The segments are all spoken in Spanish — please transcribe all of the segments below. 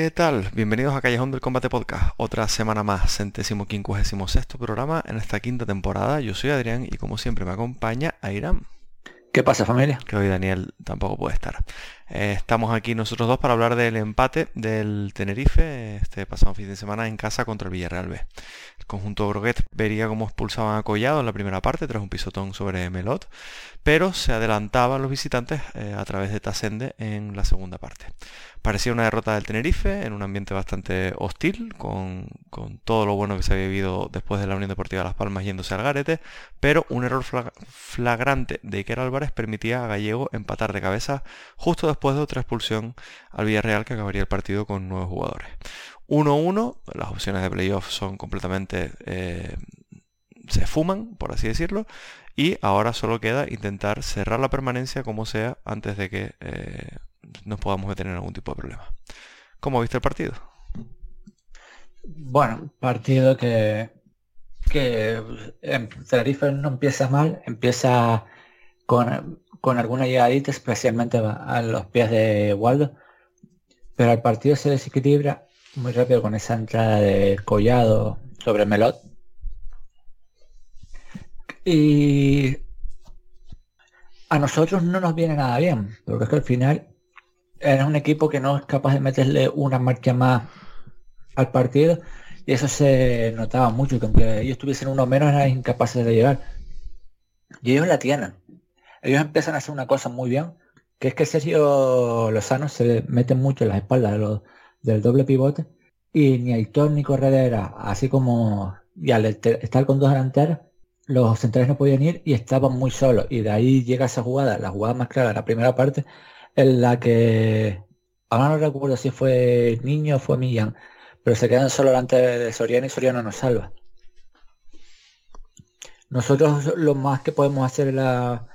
¿Qué tal? Bienvenidos a Callejón del Combate Podcast, otra semana más, centésimo quincuagésimo sexto programa en esta quinta temporada. Yo soy Adrián y como siempre me acompaña Airam. ¿Qué pasa familia? Que hoy Daniel tampoco puede estar. Eh, estamos aquí nosotros dos para hablar del empate del Tenerife este pasado fin de semana en casa contra el Villarreal B. El conjunto Groguet vería cómo expulsaban a Collado en la primera parte tras un pisotón sobre Melot, pero se adelantaban los visitantes eh, a través de Tasende en la segunda parte. Parecía una derrota del Tenerife en un ambiente bastante hostil, con, todo lo bueno que se había vivido después de la Unión Deportiva Las Palmas yéndose al garete, pero un error flagrante de Iker Álvarez permitía a Gallego empatar de cabeza justo después de otra expulsión al Villarreal que acabaría el partido con nueve jugadores. 1-1, las opciones de playoff son completamente... Eh, se fuman, por así decirlo, y ahora solo queda intentar cerrar la permanencia como sea antes de que eh, nos podamos tener algún tipo de problema. ¿Cómo viste el partido? Bueno, partido que, que en Tenerife no empieza mal, empieza con, con alguna llegadita, especialmente a los pies de Waldo, pero el partido se desequilibra muy rápido con esa entrada de Collado sobre Melot. Y a nosotros no nos viene nada bien, porque es que al final era un equipo que no es capaz de meterle una marcha más al partido y eso se notaba mucho, que aunque ellos tuviesen uno menos eran incapaces de llegar. Y ellos la tienen. Ellos empiezan a hacer una cosa muy bien, que es que Sergio Lozano se mete mucho en las espaldas del doble pivote y ni Aitor ni Corredera, así como y estar con dos delanteras, los centrales no podían ir y estaban muy solos. Y de ahí llega esa jugada, la jugada más clara, la primera parte, en la que ahora no recuerdo si fue Niño o fue Millán, pero se quedan solo delante de Soriano y Soriano nos salva. Nosotros lo más que podemos hacer en la,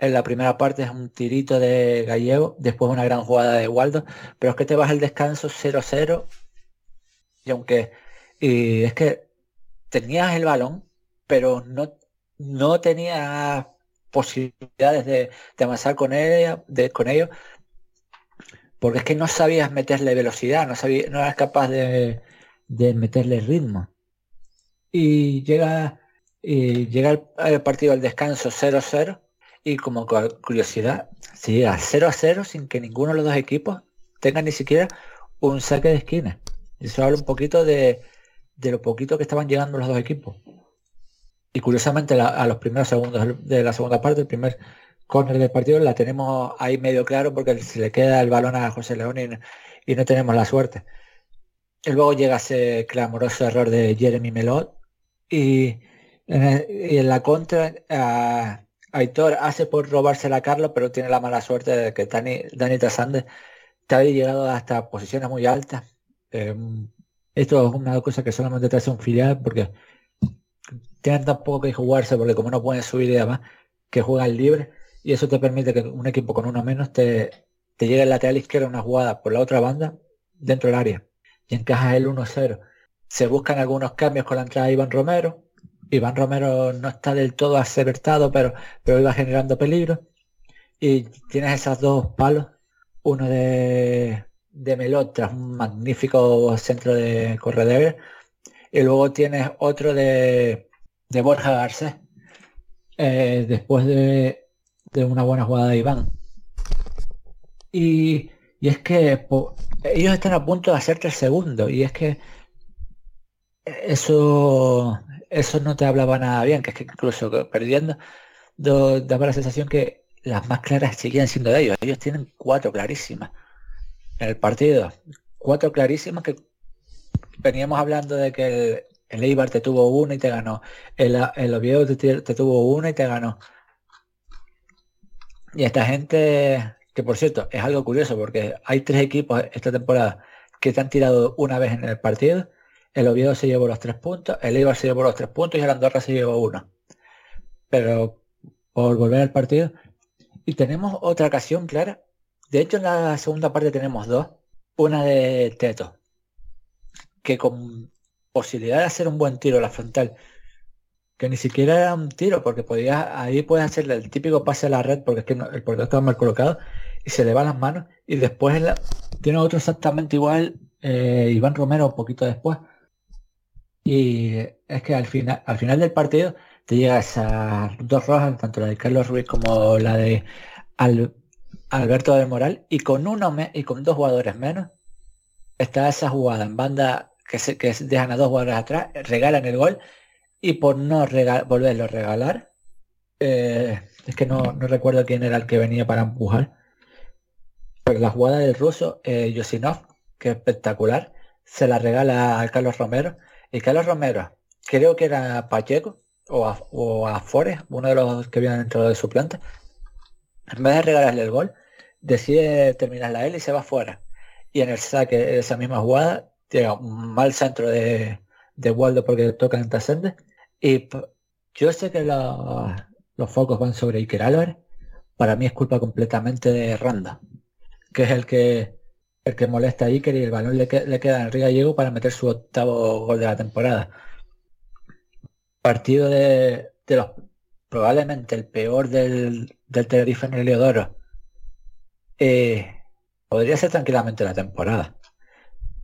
en la primera parte es un tirito de Gallego, después una gran jugada de Waldo, pero es que te vas al descanso 0-0 y aunque y es que tenías el balón, pero no, no tenías posibilidades de, avanzar con ella, de, con ellos, porque es que no sabías meterle velocidad, no, sabías, no eras capaz de, meterle ritmo. Y llega, y llega el, partido al descanso 0-0 y como curiosidad, se llega 0-0 sin que ninguno de los dos equipos tenga ni siquiera un saque de esquina. Eso habla un poquito de, de lo poquito que estaban llegando los dos equipos. Y curiosamente a los primeros segundos de la segunda parte, el primer corner del partido la tenemos ahí medio claro porque se le queda el balón a José León y, no tenemos la suerte. Y luego llega ese clamoroso error de Jeremy Melot y en, la contra Aitor hace por robársela a Carlos, pero tiene la mala suerte de que Dani, Dani Trasande te llegado hasta posiciones muy altas. Em, esto es una cosa que solamente te hace un filial porque tienen tan poco que jugarse porque como no pueden subir y demás, que juegan libre y eso te permite que un equipo con uno menos te, te llegue el lateral izquierdo una jugada por la otra banda dentro del área y encajas el 1-0. Se buscan algunos cambios con la entrada de Iván Romero. Iván Romero no está del todo acertado, pero, pero iba generando peligro. Y tienes esos dos palos, uno de, de Melot tras un magnífico centro de corredor y luego tienes otro de, de Borja Garcés eh, después de, de, una buena jugada de Iván. Y, y es que ellos están a punto de hacerte el segundo y es que eso eso no te hablaba nada bien, que es que incluso perdiendo daba la sensación que las más claras seguían siendo de ellos. Ellos tienen cuatro clarísimas en el partido. Cuatro clarísimas que veníamos hablando de que el, Eibar te tuvo una y te ganó. El, el Oviedo te, tuvo una y te ganó. Y esta gente, que por cierto, es algo curioso porque hay tres equipos esta temporada que te han tirado una vez en el partido. El Oviedo se llevó los tres puntos, el Eibar se llevó los tres puntos y el Andorra se llevó uno. Pero por volver al partido. Y tenemos otra ocasión clara. De hecho, en la segunda parte tenemos dos. Una de Teto, que con posibilidad de hacer un buen tiro a la frontal, que ni siquiera era un tiro, porque podía, ahí puedes hacerle el típico pase a la red, porque es que el portero estaba mal colocado, y se le va las manos, y después tiene otro exactamente igual, eh, Iván Romero un poquito después. Y es que al final, al final del partido te llega esas dos rojas, tanto la de Carlos Ruiz como la de Alberto del Moral, y con uno y con dos jugadores menos, está esa jugada en banda que, se, que dejan a dos jugadores atrás, regalan el gol y por no volverlo a regalar, eh, es que no, recuerdo quién era el que venía para empujar, pero la jugada del ruso, eh, Yosinov, que es espectacular, se la regala a Carlos Romero y Carlos Romero, creo que era Pacheco o a, o uno de los que habían entrado de su planta, en vez de regalarle el gol, decide terminarla él y se va fuera. Y en el saque de esa misma jugada llega un mal centro de, de Waldo porque toca en trascende y yo sé que los focos van sobre Iker Álvarez. Para mí es culpa completamente de Randa que es el que que molesta a Iker el balón le, queda en el gallego para meter su octavo gol de la temporada partido de, los probablemente el peor del, del Tenerife en el Leodoro eh, podría ser tranquilamente la temporada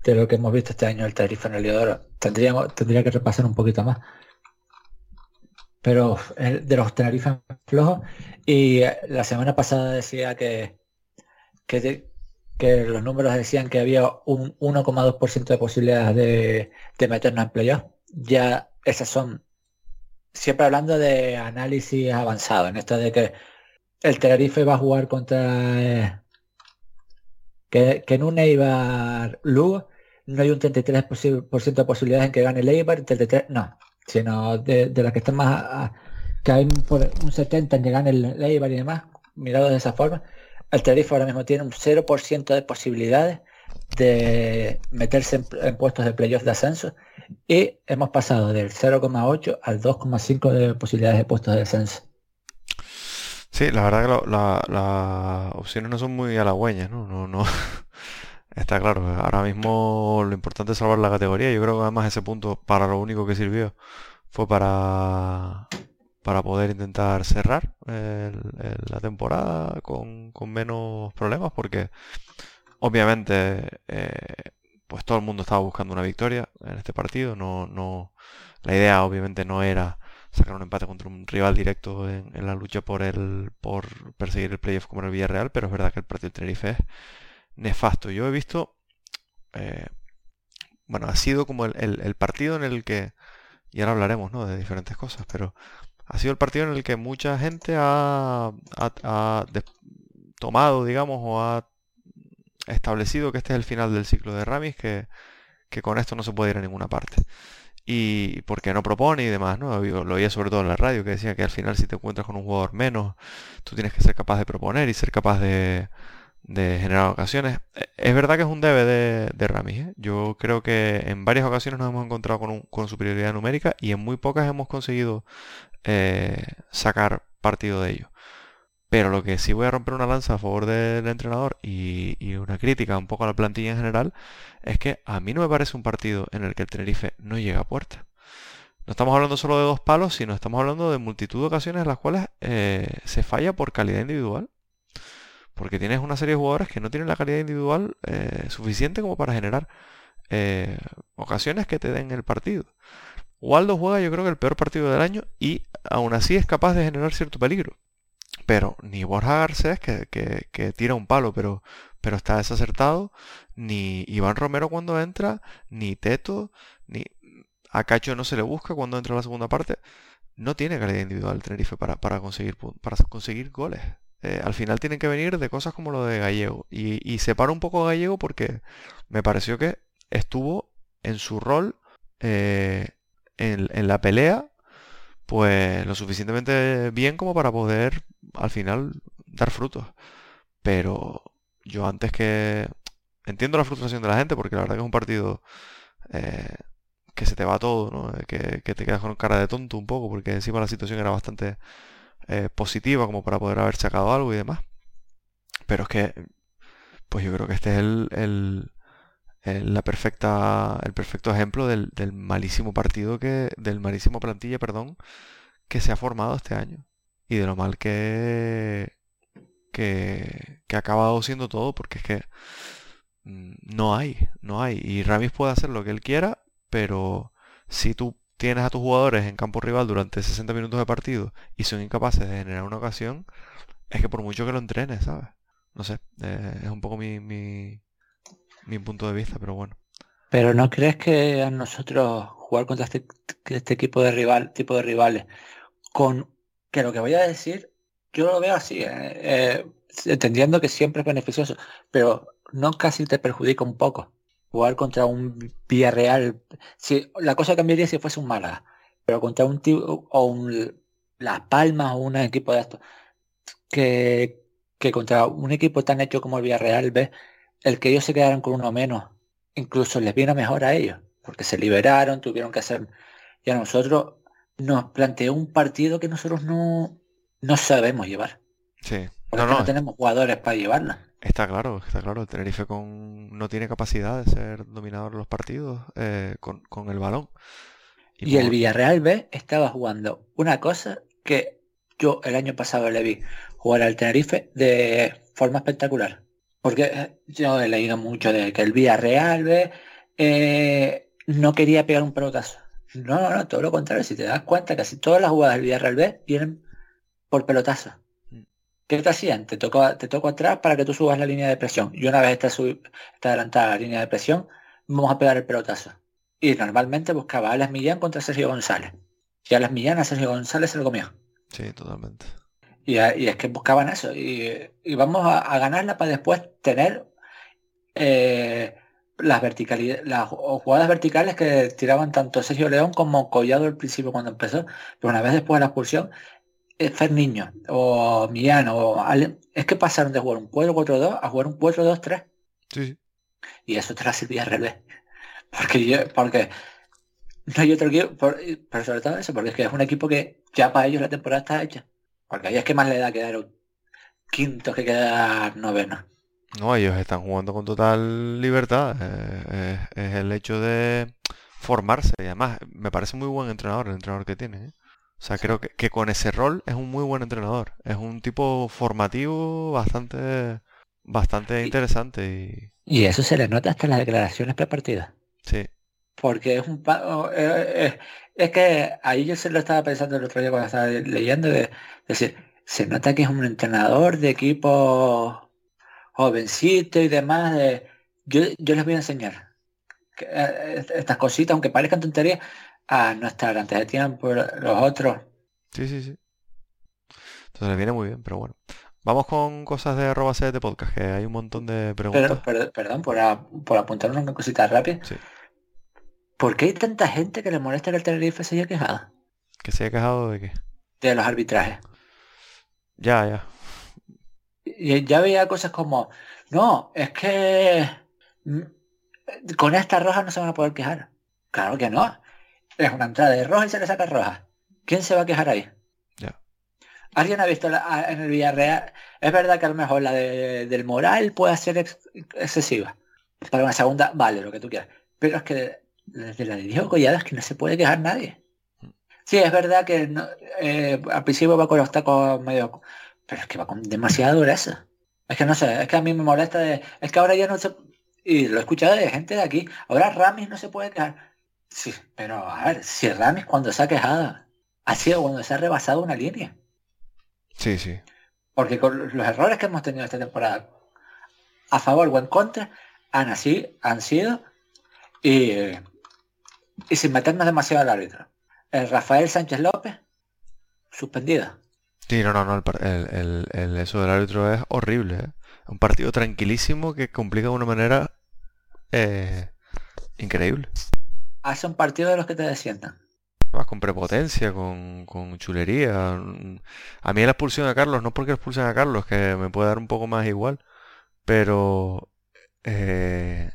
de lo que hemos visto este año el tarifa en el Leodoro. Tendríamos, tendría que repasar un poquito más. Pero de los tarifas flojos. Y eh, la semana pasada decía que, que, que los números decían que había un 1,2% de posibilidades de, de meternos en playoff. Ya esas son siempre hablando de análisis avanzado, en esto de que el Tenerife va a jugar contra eh, que, en un Eibar Lugo no hay un 33% de posibilidades en que gane el Eibar, 33, no, sino de, las que están más, que hay un 70 en que gane el Eibar y demás, mirado de esa forma, el Tenerife ahora mismo tiene un 0% de posibilidades de meterse en, puestos de playoff de ascenso y hemos pasado del 0,8 al 2,5 de posibilidades de puestos de ascenso. Sí, la verdad que las opciones no son muy halagüeñas, ¿no? No, no. Está claro, ahora mismo lo importante es salvar la categoría. Yo creo que además ese punto para lo único que sirvió fue para, para poder intentar cerrar la temporada con, menos problemas, porque obviamente eh, pues todo el mundo estaba buscando una victoria en este partido. No, no, la idea obviamente no era sacar un empate contra un rival directo en, la lucha por el por perseguir el playoff como el Villarreal, pero es verdad que el partido del Tenerife es nefasto. Yo he visto, eh, bueno, ha sido como el, partido en el que, y ahora hablaremos ¿no? de diferentes cosas, pero ha sido el partido en el que mucha gente ha, tomado, digamos, o ha establecido que este es el final del ciclo de Ramis, que, que con esto no se puede ir a ninguna parte y porque no propone y demás, ¿no? Lo oía sobre todo en la radio que decía que al final si te encuentras con un jugador menos, tú tienes que ser capaz de proponer y ser capaz de, generar ocasiones. E, es verdad que es un debe de, de Ramis. ¿eh? Yo creo que en varias ocasiones nos hemos encontrado con, con superioridad numérica y en muy pocas hemos conseguido eh, sacar partido de ello. Pero lo que sí voy a romper una lanza a favor del entrenador y, una crítica un poco a la plantilla en general es que a mí no me parece un partido en el que el Tenerife no llega a puerta. No estamos hablando solo de dos palos, sino estamos hablando de multitud de ocasiones en las cuales eh, se falla por calidad individual. Porque tienes una serie de jugadores que no tienen la calidad individual eh, suficiente como para generar ocasiones que te den el partido. Waldo juega yo creo que el peor partido del año y aún así es capaz de generar cierto peligro. Pero ni Borja Garcés, que, que, tira un palo, pero, pero está desacertado, ni Iván Romero cuando entra, ni Teto, ni a Cacho no se le busca cuando entra la segunda parte. No tiene calidad individual el Tenerife para, para, conseguir, para conseguir goles. Eh, al final tienen que venir de cosas como lo de Gallego. Y, y separo un poco Gallego porque me pareció que estuvo en su rol eh, en, en la pelea pues lo suficientemente bien como para poder al final dar frutos. Pero yo antes que... Entiendo la frustración de la gente porque la verdad que es un partido eh, que se te va todo, ¿no? Que, te quedas con cara de tonto un poco porque encima la situación era bastante eh, positiva como para poder haber sacado algo y demás. Pero es que, pues yo creo que este es el, la perfecta, el perfecto ejemplo del, del, malísimo partido que, del malísimo plantilla, perdón, que se ha formado este año. Y de lo mal que, que, que ha acabado siendo todo, porque es que mm, no hay, no hay. Y Ramis puede hacer lo que él quiera, pero si tú tienes a tus jugadores en campo rival durante 60 minutos de partido y son incapaces de generar una ocasión, es que por mucho que lo entrenes, ¿sabes? No sé, eh, es un poco mi, mi, mi punto de vista, pero bueno. Pero ¿no crees que a nosotros jugar contra este, este equipo de rival, tipo de rivales, con que lo que voy a decir, yo lo veo así, eh, eh, entendiendo que siempre es beneficioso, pero no casi te perjudica un poco. Jugar contra un Villarreal, si la cosa cambiaría si fuese un Málaga, pero contra un tipo o un Las Palmas o un equipo de estos, que, que contra un equipo tan hecho como el Villarreal, ves el que ellos se quedaran con uno menos, incluso les viene mejor a ellos, porque se liberaron, tuvieron que hacer, y a nosotros nos planteó un partido que nosotros no, no sabemos llevar. Sí. no, no, tenemos jugadores para llevarla. Está claro, está claro. El Tenerife con, no tiene capacidad de ser dominador de los partidos eh, con, el balón. Y, el Villarreal B estaba jugando una cosa que yo el año pasado le vi jugar al Tenerife de forma espectacular. Porque eh, yo he leído mucho de que el Villarreal eh, no quería pegar un pelotazo. No, no, no, todo lo contrario. Si te das cuenta, casi todas las jugadas del Villarreal B vienen por pelotazo. Mm. ¿Qué te hacían? Te tocó, te atrás para que tú subas la línea de presión. Y una vez está, está adelantada la línea de presión, vamos a pegar el pelotazo. Y normalmente buscaba a Alex Millán contra Sergio González. Y a las Millán a Sergio González se lo comió. Sí, totalmente. Y, es que buscaban eso. Y, vamos a, ganarla para después tener eh, las verticalidades, las jugadas verticales que tiraban tanto Sergio León como Collado al principio cuando empezó. Pero una vez después de la expulsión, eh, Fer Niño o Millán o es que pasaron de jugar un 4-4-2 a jugar un 4-2-3. Sí. Y eso te la servía al revés. Porque yo, porque no hay otro equipo, pero sobre todo eso, porque es que es un equipo que ya para ellos la temporada está hecha. Porque ahí es que más le da quedar quinto que quedar noveno. No, ellos están jugando con total libertad. Eh, eh, es el hecho de formarse. Y además, me parece muy buen entrenador el entrenador que tiene. ¿eh? O sea, creo que, con ese rol es un muy buen entrenador. Es un tipo formativo bastante bastante interesante. Y... y eso se le nota hasta en las declaraciones prepartidas. Sí. Porque es un... es que ahí yo se lo estaba pensando el otro día cuando estaba leyendo. De, decir, se nota que es un entrenador de equipo jovencito y demás. yo, yo les voy a enseñar eh, estas cositas, aunque parezcan tonterías, a no estar antes de tiempo. Los otros Sí, sí, sí. Entonces le viene muy bien, pero bueno. Vamos con cosas de arroba de podcast, que hay un montón de preguntas. perdón, por, por, apuntar una cosita rápida. Sí. ¿Por qué hay tanta gente que le molesta que el Tenerife se haya quejado? ¿Que se haya quejado de qué? De los arbitrajes. Ya, ya. Y ya veía cosas como, no, es que mm, con esta roja no se van a poder quejar. Claro que no. Es una entrada de roja y se le saca roja. ¿Quién se va a quejar ahí? Ya. ¿Alguien ha visto en el Villarreal? Es verdad que a lo mejor la del moral puede ser excesiva. Para una segunda, vale, lo que tú quieras. Pero es que desde la de Diego Collada es que no se puede quejar nadie. Sí, es verdad que eh, al principio va con los tacos medio... Pero es que va con demasiada dureza. Es que no sé, es que a mí me molesta de... Es que ahora ya no se... Y lo he escuchado de gente de aquí. Ahora Ramis no se puede quejar. Sí, pero a ver, si Ramis cuando se ha quejado ha sido cuando se ha rebasado una línea. Sí, sí. Porque con los errores que hemos tenido esta temporada, a favor o en contra, han así, han sido y, y sin meternos demasiado al árbitro. El Rafael Sánchez López, suspendida. Sí, no, no, no, el, el, eso del árbitro es horrible. ¿eh? Un partido tranquilísimo que complica de una manera eh, increíble. Hace un partido de los que te desciendan. Más con prepotencia, con, con, chulería. A mí la expulsión a Carlos, no porque expulsen a Carlos, que me puede dar un poco más igual, pero eh,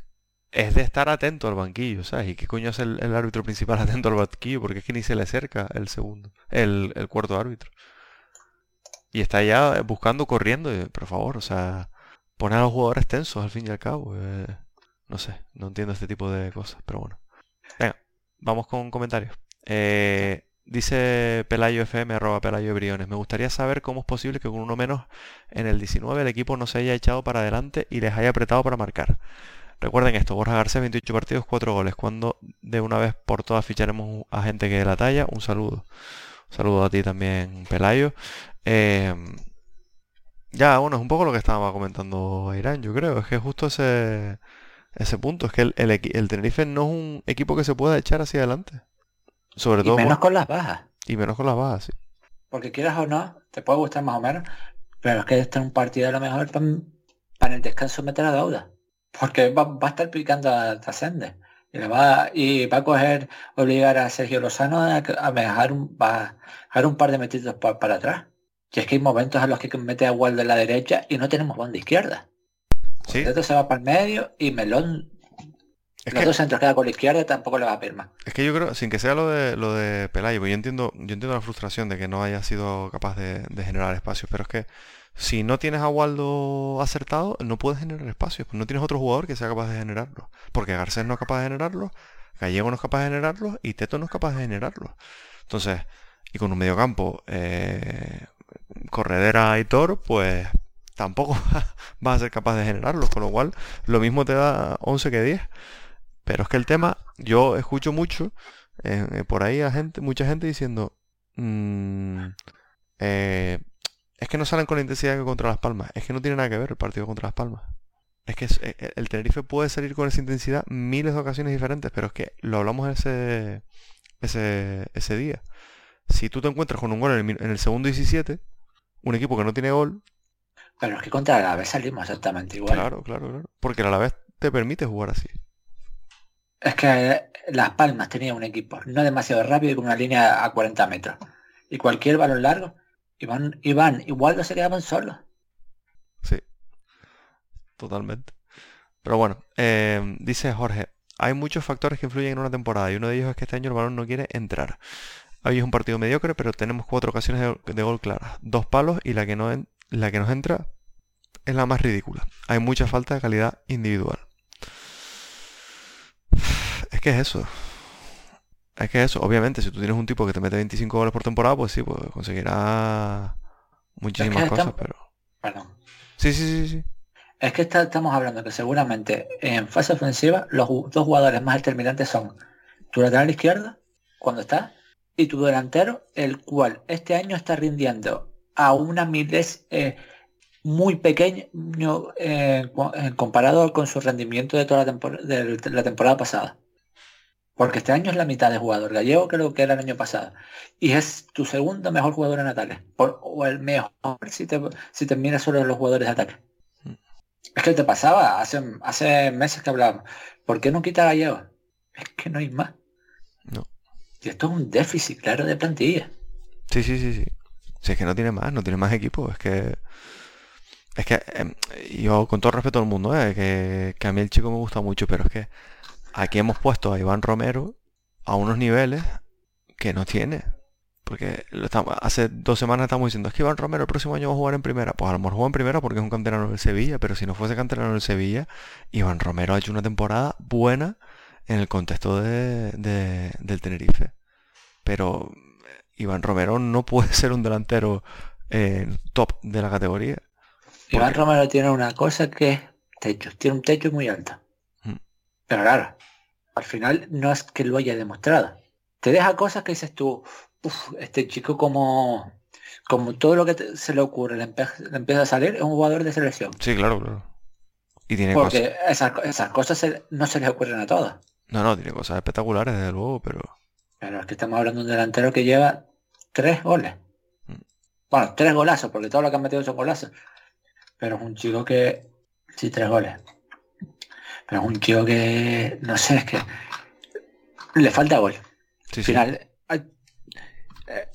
es de estar atento al banquillo, ¿sabes? ¿Y qué coño es el, árbitro principal atento al banquillo? Porque es que ni se le acerca el segundo, el, el cuarto árbitro. Y está ya buscando, corriendo, por favor, o sea, poner a los jugadores tensos al fin y al cabo. Eh, no sé, no entiendo este tipo de cosas, pero bueno. Venga, vamos con comentarios. Eh, dice Pelayo FM, arroba Pelayo Briones. Me gustaría saber cómo es posible que con uno menos en el 19 el equipo no se haya echado para adelante y les haya apretado para marcar. Recuerden esto, Borja García, 28 partidos, 4 goles. Cuando de una vez por todas ficharemos a gente que de la talla, un saludo. Un saludo a ti también, Pelayo. Em, ya, bueno, es un poco lo que estaba comentando Irán, yo creo. Es que justo ese, ese punto. Es que el, el, Tenerife no es un equipo que se pueda echar hacia adelante. Sobre todo. menos con las bajas. Y menos con las bajas, sí. Porque quieras o no, te puede gustar más o menos. Pero es que este es un partido a lo mejor para, el descanso meter a deuda porque va, a estar picando a Trascende. Y, va, y va a coger, obligar a Sergio Lozano a, dejar un, va a un par de metidos para, atrás. Y es que hay momentos en los que mete a Wall de la derecha y no tenemos banda izquierda. Sí. Esto se va para el medio y Melón es los que, dos centros queda con la izquierda tampoco le va a perder Es que yo creo, sin que sea lo de lo de Pelayo, pues yo entiendo, yo entiendo la frustración de que no haya sido capaz de generar espacios, pero es que si no tienes a Waldo acertado, no puedes generar espacios. Pues no tienes otro jugador que sea capaz de generarlo. Porque Garcés no es capaz de generarlo, Gallego no es capaz de generarlo y Teto no es capaz de generarlo. Entonces, y con un mediocampo eh, corredera y Thor, pues tampoco vas a ser capaz de generarlo. Con lo cual, lo mismo te da 11 que 10. Pero es que el tema, yo escucho mucho eh, por ahí a gente, mucha gente diciendo, mmm, eh, es que no salen con la intensidad que contra Las Palmas. Es que no tiene nada que ver el partido contra Las Palmas. Es que eh, eh, el Tenerife puede salir con esa intensidad miles de ocasiones diferentes, pero es que lo hablamos ese, ese, ese día. Si tú te encuentras con un gol en el, segundo 17, un equipo que no tiene gol... Pero es que contra la vez salimos exactamente igual. Claro, claro, claro. Porque la vez te permite jugar así. Es que Las Palmas tenía un equipo no demasiado rápido y con una línea a 40 metros. Y cualquier balón largo Iván, igual no se quedaban solos. Sí, totalmente. Pero bueno, em, dice Jorge, hay muchos factores que influyen en una temporada y uno de ellos es que este año el balón no quiere entrar. Hoy es un partido mediocre, pero tenemos cuatro ocasiones de, gol claras, dos palos y la que, no la que nos entra es la más ridícula. Hay mucha falta de calidad individual. Es que es eso. Es que eso, obviamente, si tú tienes un tipo que te mete 25 goles por temporada, pues sí, pues conseguirá muchísimas cosas, pero... Perdón. Sí, sí, sí, sí. Es que estamos hablando que seguramente en fase ofensiva los dos jugadores más determinantes son tu lateral izquierdo, cuando está, y tu delantero, el cual este año está rindiendo a una miles eh, muy pequeño eh, comparado con su rendimiento de toda la, de la temporada pasada. Porque este año es la mitad de jugador. Gallego creo que era el año pasado. Y es tu segundo mejor jugador en ataque. o el mejor si te, si te miras solo los jugadores de ataque. Mm. Es que te pasaba, hace, hace meses que hablábamos. ¿Por qué no quita Gallego? Es que no hay más. No. Y esto es un déficit, claro, de plantilla. Sí, sí, sí, sí. Si es que no tiene más, no tiene más equipo. Es que es que em, yo con todo respeto al mundo, eh, que, que, a mí el chico me gusta mucho, pero es que aquí hemos puesto a Iván Romero a unos niveles que no tiene. Porque hace dos semanas estamos diciendo, es que Iván Romero el próximo año va a jugar en primera. Pues a lo mejor juega en primera porque es un canterano del Sevilla, pero si no fuese canterano del Sevilla, Iván Romero ha hecho una temporada buena en el contexto de, del Tenerife. Pero Iván Romero no puede ser un delantero eh, top de la categoría. Iván Romero tiene una cosa que es techo, tiene un techo muy alto. Mm. Pero claro, al final no es que lo haya demostrado. Te deja cosas que dices tú, este chico como como todo lo que se le ocurre le, empieza a salir, es un jugador de selección. Sí, claro, claro. Y tiene Porque esas, cosas no se les ocurren a todos. No, no, tiene cosas espectaculares, desde luego, pero... Pero es que estamos hablando de un delantero que lleva tres goles. Mm. Bueno, tres golazos, porque todo lo que han metido son golazos. Pero es un chico que... Sí, tres goles. Pero es un chico que... No sé, es que... Le falta gol. Sí, final, eh,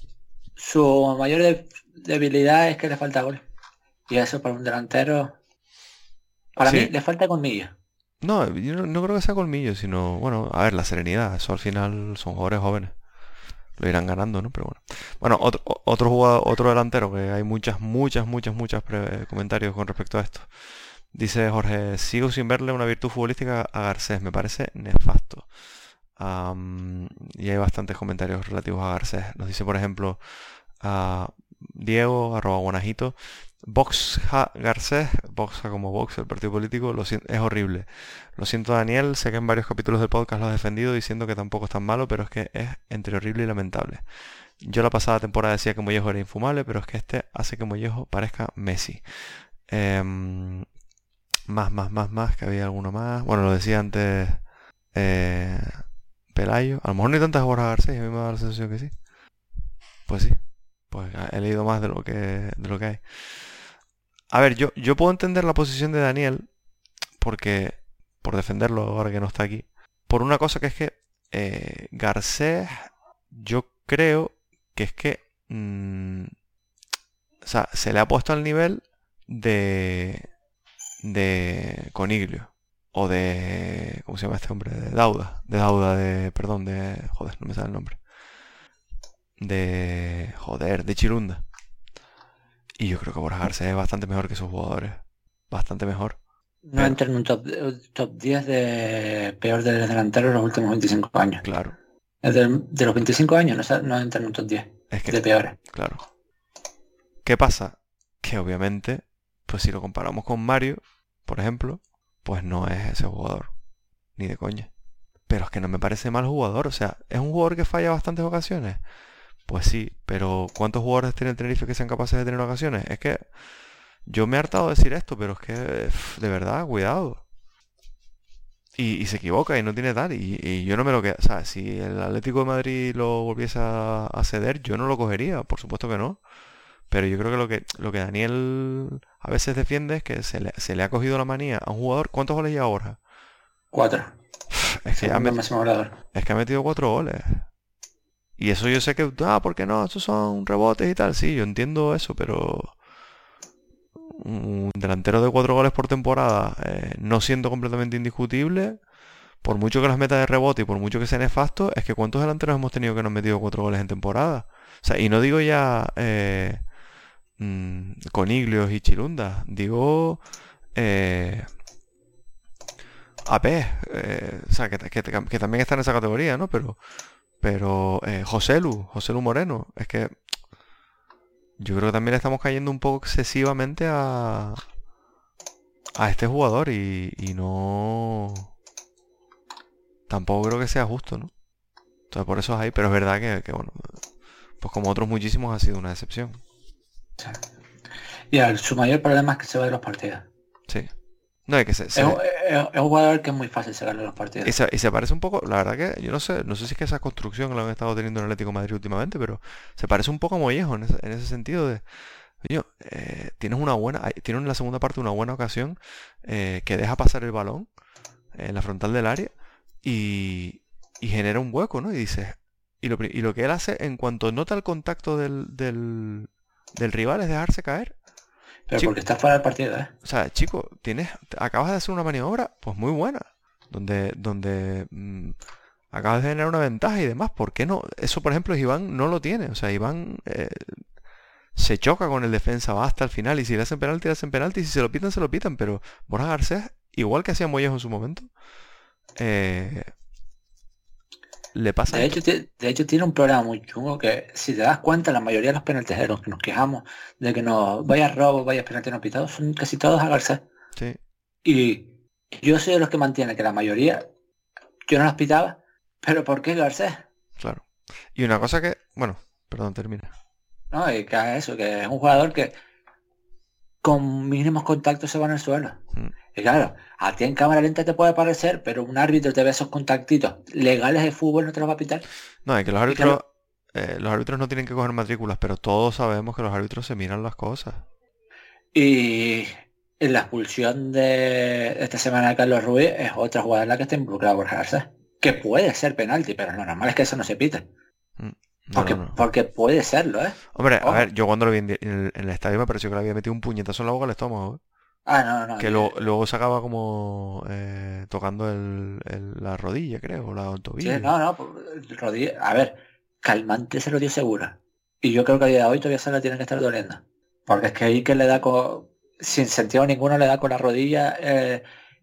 su mayor debilidad es que le falta gol. Y eso para un delantero... Para mí le falta colmillo. No, yo no, creo que sea colmillo, sino, bueno, a ver, la serenidad. Eso al final son jugadores jóvenes lo irán ganando, ¿no? Pero bueno. Bueno, otro, otro jugador, otro delantero, que hay muchas, muchas, muchas, muchas comentarios con respecto a esto. Dice Jorge, sigo sin verle una virtud futbolística a Garcés, me parece nefasto. y hay bastantes comentarios relativos a Garcés. Nos dice, por ejemplo, a Diego, arroba Guanajito, Voxa Garcés, Voxa como Vox, el partido político, lo es horrible. Lo siento Daniel, sé que en varios capítulos del podcast lo has defendido diciendo que tampoco es tan malo, pero es que es entre horrible y lamentable. Yo la pasada temporada decía que Mollejo era infumable, pero es que este hace que Mollejo parezca Messi. Em, más, más, más, más, que había alguno más. Bueno, lo decía antes eh, Pelayo. A lo mejor no hay tantas horas Garcés, a mí me da la sensación que sí. Pues sí, pues he leído más de lo que, de lo que hay. A ver, yo, yo puedo entender la posición de Daniel, porque, por defenderlo ahora que no está aquí, por una cosa que es que eh, Garcés, yo creo que es que, mm, o sea, se le ha puesto al nivel de, de Coniglio, o de, ¿cómo se llama este hombre? De Dauda, de Dauda, de, perdón, de, joder, no me sale el nombre. De, joder, de Chirunda. Y yo creo que Borja Garcés es bastante mejor que esos jugadores. Bastante mejor. No entra en un top, top 10 de peor de delanteros en los últimos 25 años. Claro. De, los 25 años no, no entra en un top 10 es que, de peores. Claro. ¿Qué pasa? Que obviamente, pues si lo comparamos con Mario, por ejemplo, pues no es ese jugador. Ni de coña. Pero es que no me parece mal jugador. O sea, es un jugador que falla bastantes ocasiones. Pues sí, pero ¿cuántos jugadores tiene el Tenerife que sean capaces de tener ocasiones? Es que yo me he hartado de decir esto, pero es que de verdad, cuidado. Y, se equivoca y no tiene tal. Y, yo no me lo quedo. O sea, si el Atlético de Madrid lo volviese a, ceder, yo no lo cogería, por supuesto que no. Pero yo creo que lo que, lo que Daniel a veces defiende es que se le, ha cogido la manía a un jugador. ¿Cuántos goles lleva ahora? Cuatro. Es que, es que ha metido cuatro goles. Y eso yo sé que, ah, ¿por qué no? Estos son rebotes y tal. Sí, yo entiendo eso, pero un delantero de cuatro goles por temporada, eh, no siendo completamente indiscutible, por mucho que las metas de rebote y por mucho que sea nefasto, es que cuántos delanteros hemos tenido que nos han metido cuatro goles en temporada. O sea, y no digo ya eh, mm, Coniglios y Chirunda, digo eh, AP, eh, o sea, que, que, que, también está en esa categoría, ¿no? Pero pero eh, José Lu, José Lu Moreno, es que yo creo que también estamos cayendo un poco excesivamente a, a este jugador y, no... Tampoco creo que sea justo, ¿no? Entonces por eso es ahí, pero es verdad que, bueno, pues como otros muchísimos ha sido una decepción. Y su mayor problema es que se va de los partidos. Sí. No, es que se, Es, un, es- es un jugador que es muy fácil sacarle los partidos. y se- y se parece un poco, la verdad que yo no sé, no sé si es que esa construcción la han estado teniendo en el Atlético de Madrid últimamente, pero se parece un poco a Mollejo en ese, en ese sentido de, coño, eh, tienes una buena, hay- tienes en la segunda parte una buena ocasión eh, que deja pasar el balón en la frontal del área y, y genera un hueco, ¿no? Y dices, y lo, y lo que él hace en cuanto nota el contacto del, del, del rival es dejarse caer Pero Sí. porque está fuera del partido, ¿eh? o sea, chico, tienes, acabas de hacer una maniobra, pues muy buena, donde, donde mm, acabas de generar una ventaja y demás. ¿Por qué no? Eso, por ejemplo, Iván no lo tiene. O sea, Iván eh, se choca con el defensa, va hasta el final y si le hacen penalti, le hacen penalti, y si se lo pitan, se lo pitan. Pero Borja Garcés, igual que hacía Mollejo en su momento, eh, le pasa De hecho, de hecho, tiene un problema muy chungo que, si te das cuenta, la mayoría de los penaltis de los que nos quejamos de que no vaya robo, vaya penalti no pitados, son casi todos a Garcés. Sí, Y yo soy de los que mantiene que la mayoría, yo no las pitaba, pero ¿por qué Garcés? claro. Y una cosa que, bueno, perdón, termina. ¿No? Y que eso, que es un jugador que con mínimos contactos se va en el suelo. Mm. Y claro, a ti en cámara lenta te puede parecer, pero un árbitro te ve esos contactitos legales de fútbol no te los va a pitar. No, es que los claro- árbitros, eh, los árbitros no tienen que coger matrículas, pero todos sabemos que los árbitros se miran las cosas. Y en la expulsión de esta semana de Carlos Ruiz es otra jugada en la que está involucrado Borja Garcés. Que puede ser penalti, pero lo normal es que eso no se pite. No, Porque, no, no. porque puede serlo, ¿eh? Hombre, a ver, yo cuando lo vi en, el, en el estadio me pareció que le había metido un puñetazo en la boca al estómago, ¿eh? Ah, no, no. que lo- luego se acaba como eh, tocando el, el- la rodilla, creo, o la el Sí, tobillo. no, no. pues, rodilla- A ver, calmante se lo dio seguro. Y yo creo que a día de hoy todavía se lo tiene que estar doliendo. Porque es que ahí que le da con... Sin sentido ninguno le da con la rodilla eh,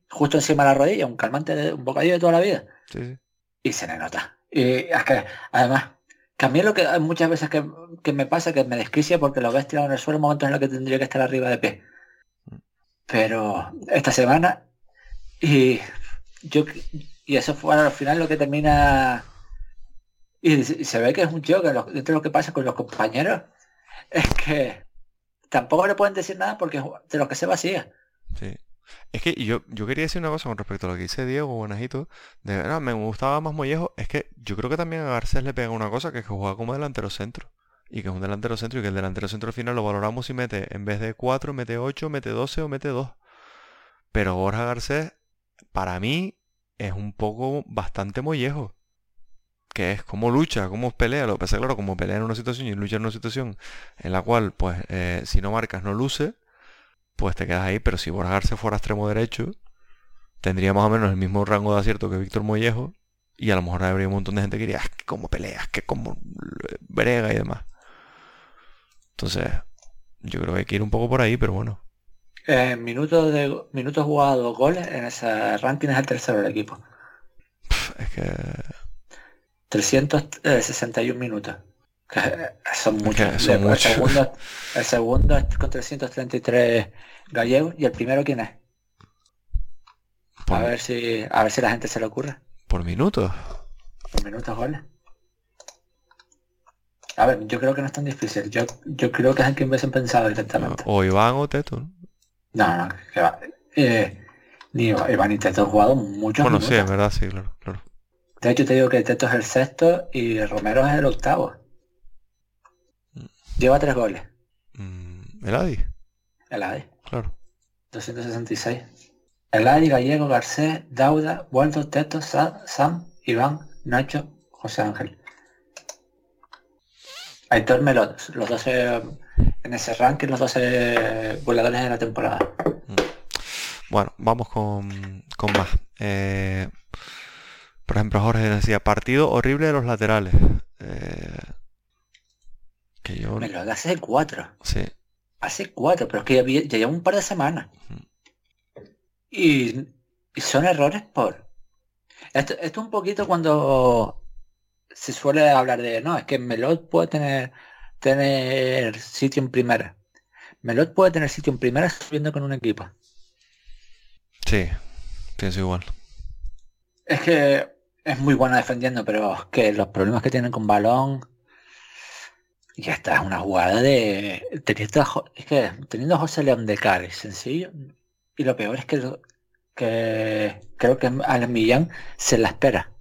justo encima de la rodilla, un calmante, de, un bocadillo de toda la vida. Sí, sí. Y se le nota. Y es que, además, que a mí lo que hay muchas veces que, que me pasa que me desquicia porque lo ves tirado en el suelo en momentos en los que tendría que estar arriba de pie. Pero esta semana y yo y eso fue al final lo que termina y se y se ve que es un choque lo- dentro de lo que pasa con los compañeros es que tampoco le pueden decir nada porque de los que se vacía. Sí. Es que yo, yo quería decir una cosa con respecto a lo que dice Diego Buenajito. De verdad, me gustaba más Mollejo. Es que yo creo que también a Garcés le pega una cosa que es que juega como delantero centro. Y que es un delantero centro y que el delantero centro al final lo valoramos si mete, en vez de 4, mete 8, mete 12 o mete 2. Pero Borja Garcés, para mí, es un poco bastante mollejo. Que es como lucha, como pelea. Lo que pasa claro, como pelea en una situación y lucha en una situación en la cual, pues, eh, si no marcas, no luce pues te quedas ahí, pero si Borja Garcés fuera extremo derecho, tendría más o menos el mismo rango de acierto que Víctor Mollejo, y a lo mejor habría un montón de gente que diría, "Ah, que como peleas, que como brega y demás. Entonces, yo creo que hay que ir un poco por ahí, pero bueno. Eh, minutos de minutos jugados, goles en ese ranking es el tercero del equipo. Pff, Es que 361 minutos. Son muchos. son el, muchos. segundo, el segundo es con 333 gallegos y el primero quién es. A ver si a ver si la gente se le ocurre. por minutos. Por minutos goles. A ver, yo creo que no es tan difícil. Yo, yo creo que es el que hubiesen pensado directamente. O Iván o Teto. ¿no? No, no, que va. Eh, ni Iván y Teto han jugado muchos Bueno, minutos. sí, en verdad, sí, claro, claro. De hecho te digo que Teto es el sexto y Romero es el octavo. Lleva tres goles. Mm, el Adi, El ADI. claro. 266. El ADI, Gallego, Garcés, Dauda, Waldo, Teto, Sa- Sam, Iván, Nacho, José Ángel. Aitor Melot, los 12 en ese ranking, los 12 goleadores de la temporada. Bueno, vamos con, con más. Eh, por ejemplo, Jorge decía, partido horrible de los laterales. Eh, que yo... Melot hace cuatro. Sí, Hace cuatro, pero es que ya, vi- ya lleva un par de semanas. Y, y son errores por... Esto, esto un poquito cuando se suele hablar de, no, es que Melot puede tener, tener sitio en primera. Melot puede tener sitio en primera subiendo con un equipo. sí, pienso igual. Es que es muy bueno defendiendo, pero es que los problemas que tienen con balón... Y esta es una jugada de... Teniendo, a es que teniendo a José León de cara, es sencillo. Y lo peor es que lo- que creo que al Millán se la espera.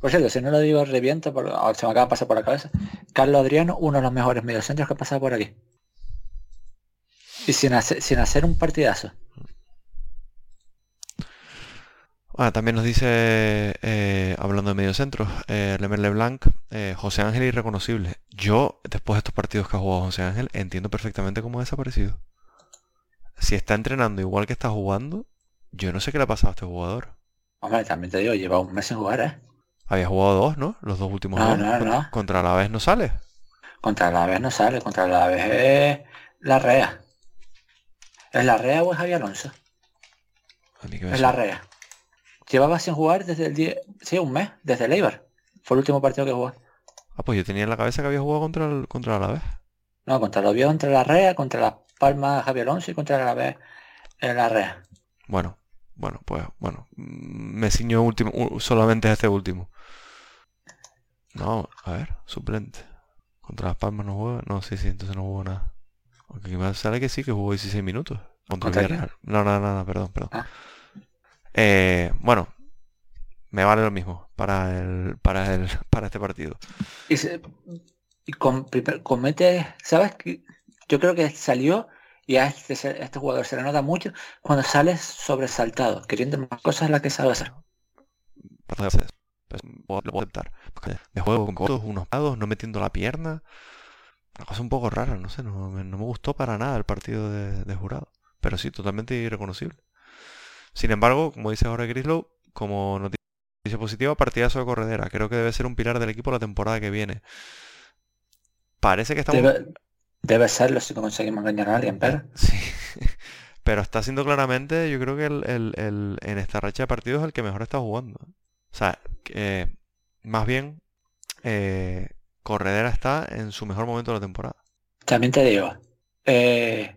Por cierto, si no lo digo reviento, por, se me acaba de pasar por la cabeza. Carlos Adriano, uno de los mejores mediocentros que ha pasado por aquí. Y sin hacer, sin hacer un partidazo. Ah, también nos dice, eh, hablando de mediocentros, eh, Lemer Leblanc, eh, José Ángel irreconocible. Yo, después de estos partidos que ha jugado José Ángel, entiendo perfectamente cómo ha desaparecido. Si está entrenando igual que está jugando, yo no sé qué le ha pasado a este jugador. Hombre, también te digo, lleva un mes sin jugar, ¿eh? Había jugado dos, ¿no? Los dos últimos No, dos. no, no. Contra la vez no sale. Contra la vez no sale, contra la vez es la REA. ¿Es la REA o es Javier Alonso? A mí que me Es la. REA. Llevaba sin jugar desde el día... Sí, un mes, desde el Eibar. Fue el último partido que jugó. Ah, pues yo tenía en la cabeza que había jugado contra el, contra la vez. No, contra los viejos, contra la REA, contra la Palma Javier Alonso y contra la vez en la REA. Bueno, bueno, pues bueno. mm, Me ciño último, solamente este último. No, a ver, suplente. Contra las palmas no juega. No, sí, sí, entonces no jugó nada. Aunque me sale que sí, que jugó 16 minutos. Contra el ¿Contra Villarreal. No, no, no, no, perdón, perdón. Ah. Eh, bueno, me vale lo mismo para el, para el, para este partido. Y, se- y comete, ¿sabes? Yo creo que salió y a este, se- este jugador se le nota mucho cuando sale sobresaltado, queriendo más cosas las que sabe hacer. Eso. Pues, lo puedo aceptar. De juego con codos, unos lados, no metiendo la pierna. Una cosa un poco rara, no sé, no me, no me gustó para nada el partido de, de jurado. Pero sí, totalmente irreconocible. Sin embargo, como dice Jorge Grislow, como noticia positiva, partidazo de corredera. Creo que debe ser un pilar del equipo la temporada que viene. Parece que estamos... Debe, debe serlo si conseguimos engañar a alguien, pero Sí. Pero está siendo claramente, yo creo que el, el- el- en esta racha de partidos el que mejor está jugando. O sea, que, más bien, eh, Corredera está en su mejor momento de la temporada. también te digo, eh,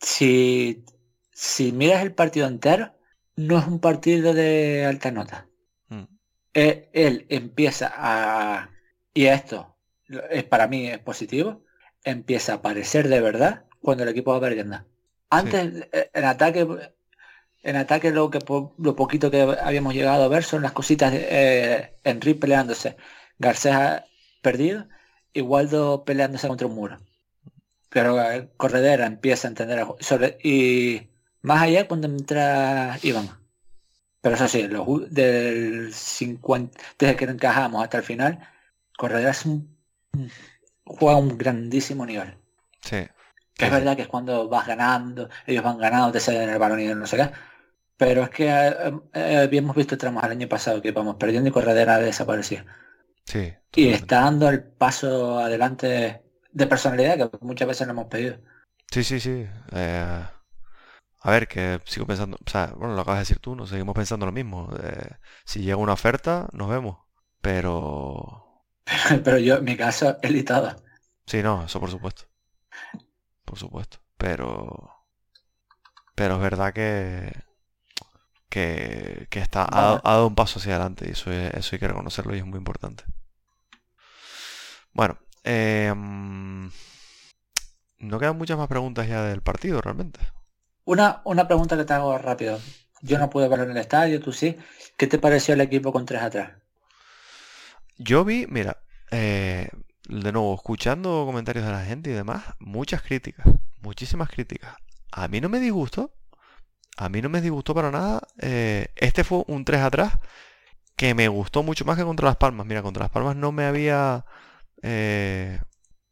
si, si miras el partido entero, no es un partido de alta nota. Mm. Eh, él empieza a... Y esto es para mí es positivo. Empieza a aparecer de verdad cuando el equipo va perdiendo. Antes, eh, en ataque, en ataque lo que lo poquito que habíamos llegado a ver son las cositas de eh, Henry peleándose, Garcés perdido y Waldo peleándose contra un muro. Pero eh, Corredera empieza a entender ju- sobre, y más allá cuando entra Iván. Pero eso sí, los del 50, desde que encajamos hasta el final, Corredera es un, juega a un grandísimo nivel. Sí. Es verdad que es cuando vas ganando, ellos van ganando, te ceden el balón y no sé qué. Pero es que eh, eh, habíamos visto tramos el año pasado que vamos perdiendo y Corredera desaparecía. Sí, Y está dando el paso adelante de personalidad que muchas veces no hemos pedido. Sí, sí, sí. Eh, a ver, que sigo pensando, o sea, bueno, lo acabas de decir tú, nos seguimos pensando lo mismo. Eh, si llega una oferta, nos vemos. Pero Pero yo, mi caso, he litado. Sí, no, eso por supuesto. Por supuesto. Pero. Pero es verdad que. Que, que está, ha, dado- ha dado un paso hacia adelante y eso, es- eso hay que reconocerlo y es muy importante. Bueno, eh, mm, no quedan muchas más preguntas ya del partido realmente. Una, una pregunta que te hago rápido. Yo no pude verlo en el estadio, tú sí. ¿Qué te pareció el equipo con tres atrás? Yo vi, mira, eh, de nuevo, escuchando comentarios de la gente y demás, muchas críticas, muchísimas críticas. A mí no me disgustó, a mí no me disgustó para nada. eh, este fue un 3 atrás que me gustó mucho más que contra Las Palmas. Mira, contra Las Palmas no me había... eh,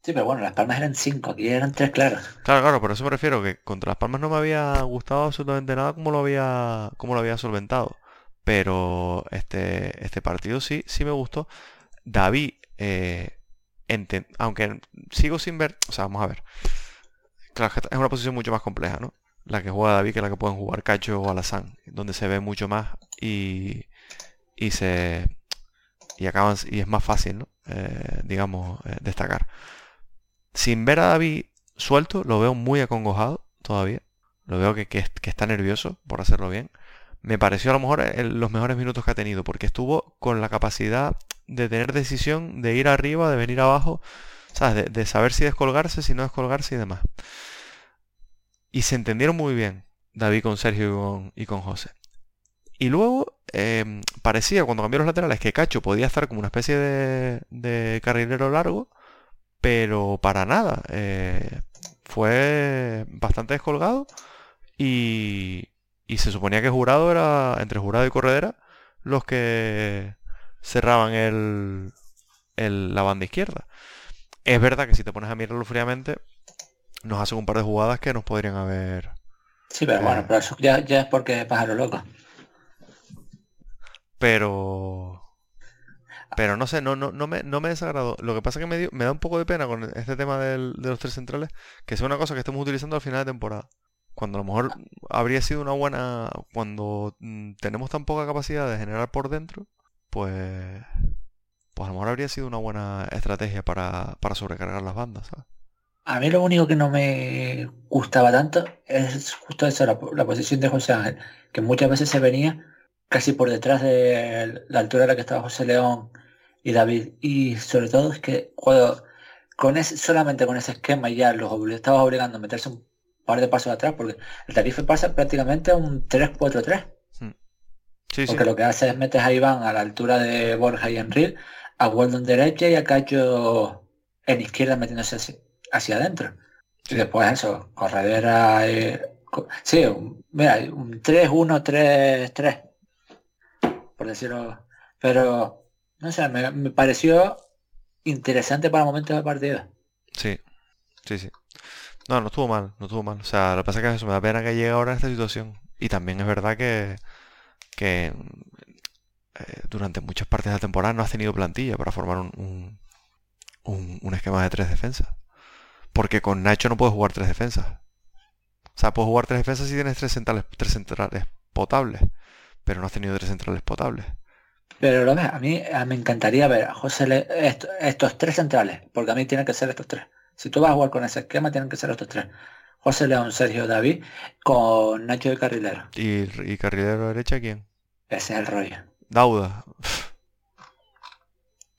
Sí, pero bueno, las palmas eran cinco, aquí eran tres claros. Claro, claro, por eso me refiero que contra Las Palmas no me había gustado absolutamente nada como lo había, como lo había solventado. Pero este, este partido sí, sí me gustó. David, eh, aunque sigo sin ver, o sea, vamos a ver. Claro, es una posición mucho más compleja, ¿no? La que juega David que la que pueden jugar Cacho o Alazán, donde se ve mucho más y, y se y acaban y es más fácil, ¿no? Eh, digamos, eh, destacar. Sin ver a David suelto, lo veo muy acongojado todavía. Lo veo que, está nervioso por hacerlo bien. Me pareció a lo mejor el- los mejores minutos que ha tenido, porque estuvo con la capacidad de tener decisión, de ir arriba, de venir abajo, ¿sabes? De, saber si descolgarse, si no descolgarse y demás. Y se entendieron muy bien. David con Sergio y con, José. Y luego em, parecía cuando cambió los laterales que Cacho podía estar como una especie de carrilero largo, pero para nada. Eh, fue bastante descolgado y, y se suponía que jurado era entre jurado y corredera los que cerraban el, la banda izquierda. Es verdad que si te pones a mirarlo fríamente, nos hace un par de jugadas que nos podrían haber... Sí, pero bueno, eh, pero eso ya, es porque es pájaro loco. Pero... Pero no sé, no, no, no, me, no me desagradó. Lo que pasa es que me, da un poco de pena con este tema de los tres centrales, que sea una cosa que estemos utilizando al final de temporada. Cuando a lo mejor habría sido una buena... Cuando mm, tenemos tan poca capacidad de generar por dentro, pues pues a lo mejor habría sido una buena estrategia para, sobrecargar las bandas. A mí lo único que no me gustaba tanto es justo eso, la, posición de José Ángel, que muchas veces se venía casi por detrás de la altura de la que estaba José León y David. Y sobre todo es que cuando con ese, solamente con ese esquema ya los estaba obligando a meterse un par de pasos atrás, porque el tarife pasa prácticamente a un 3-4-3. Hmm. porque lo que hace es metes a Iván a la altura de Borja y Enril a Waldo en derecha y a Cacho en izquierda metiéndose hacia, adentro. Y después eso, corredera... Eh, sí, mira, un 3-1-3-3, por decirlo. Pero, no sé, me, pareció interesante para momentos del partido. Sí, sí, sí. No, no estuvo mal, no estuvo mal. O sea, lo que pasa es que eso me da pena que llegue ahora a esta situación. Y también es verdad que, que eh, durante muchas partes de la temporada no has tenido plantilla para formar un, un, esquema de tres defensas. Porque con Nacho no puedes jugar tres defensas. O sea, puedes jugar tres defensas si tienes tres centrales, tres centrales potables. Pero no has tenido tres centrales potables. Pero lo ves, a mí me encantaría ver a José estos tres centrales, porque a mí tienen que ser estos tres. Si tú vas a jugar con ese esquema, tienen que ser estos tres. José León, Sergio David, con Nacho de Carrilero. ¿Y, y Carrilero derecha quién? Ese es el rollo. Dauda.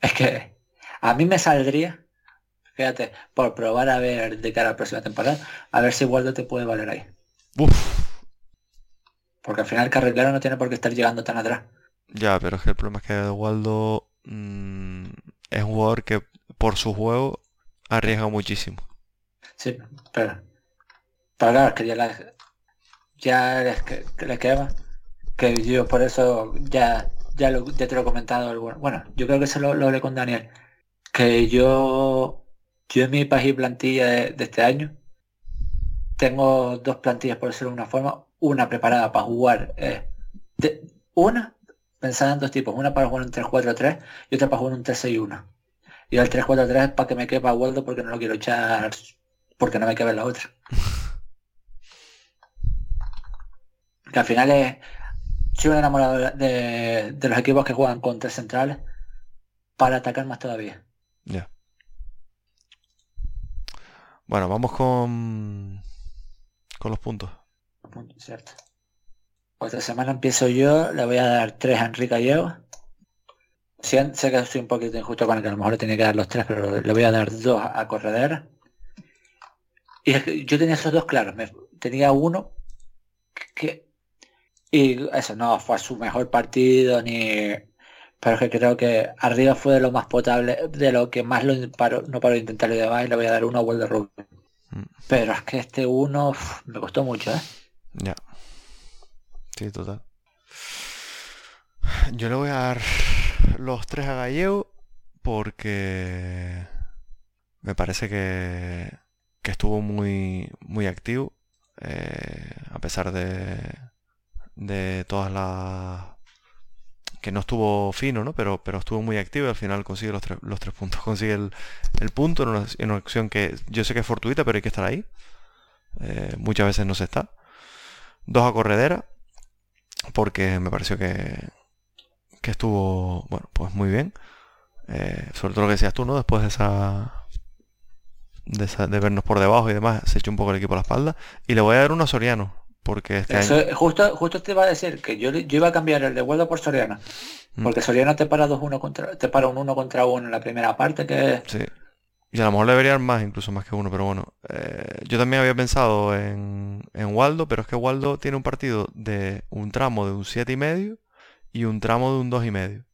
Es que a mí me saldría, fíjate, por probar a ver de cara a la próxima temporada, a ver si Waldo te puede valer ahí. Porque al final carrilero no tiene por qué estar llegando tan atrás. Ya, pero es que el problema es que Waldo mm, es un jugador que por su juego arriesga muchísimo. Sí, pero, pero claro, que ya, la, ya que, le quema. Que yo por eso ya ya, lo, te lo he comentado. Bueno, yo creo que se lo, lo hablé con Daniel. Que yo, yo en mi país plantilla de, este año tengo dos plantillas por decirlo de una forma. Una preparada para jugar. Eh, una pensada en dos tipos. Una para jugar un 3-4-3 y otra para jugar un 3-6-1. Y el 3-4-3 es para que me quepa Waldo porque no lo quiero echar porque no me queda la otra. Que al final es, soy un enamorado de, los equipos que juegan con tres centrales para atacar más todavía. Ya. Bueno, vamos con con los puntos. Cierto. Otra semana empiezo yo, le voy a dar tres a Enrique Gallego. sé que estoy un poquito injusto con el que a lo mejor le tenía que dar los tres, pero le voy a dar dos a Corredera. Y yo tenía esos dos claros. tenía uno que y eso no fue su mejor partido ni pero es que creo que arriba fue de lo más potable, de lo que más lo paró, no paró de intentar y demás, y le voy a dar una vuelta de Rubio. Mm. Pero es que este uno me costó mucho, ¿eh? Ya. Sí, total. Yo le voy a dar los tres a Gallego porque me parece que, que estuvo muy, muy activo. Eh, a pesar de, de todas las que no estuvo fino, ¿no? Pero, pero estuvo muy activo y al final consigue los, los tres puntos. Consigue el, el punto en una, en acción que yo sé que es fortuita, pero hay que estar ahí. Eh, muchas veces no se está. Dos a corredera, porque me pareció que, que estuvo, bueno, pues muy bien. Eh, sobre todo lo que decías tú, ¿no? Después de esa, de esa, de vernos por debajo y demás, se echó un poco el equipo a la espalda. Y le voy a dar uno a Soriano, porque este justo, justo te iba a decir que yo, yo iba a cambiar el de vuelo por Soriana. Mm. Porque Soriana te para dos uno contra, te para un uno contra uno en la primera parte que. Sí. Y a lo mejor le deberían más, incluso más que uno, pero bueno. Eh, yo también había pensado en, en Waldo, pero es que Waldo tiene un partido de un tramo de un 7,5 y medio y un tramo de un 2,5 y medio.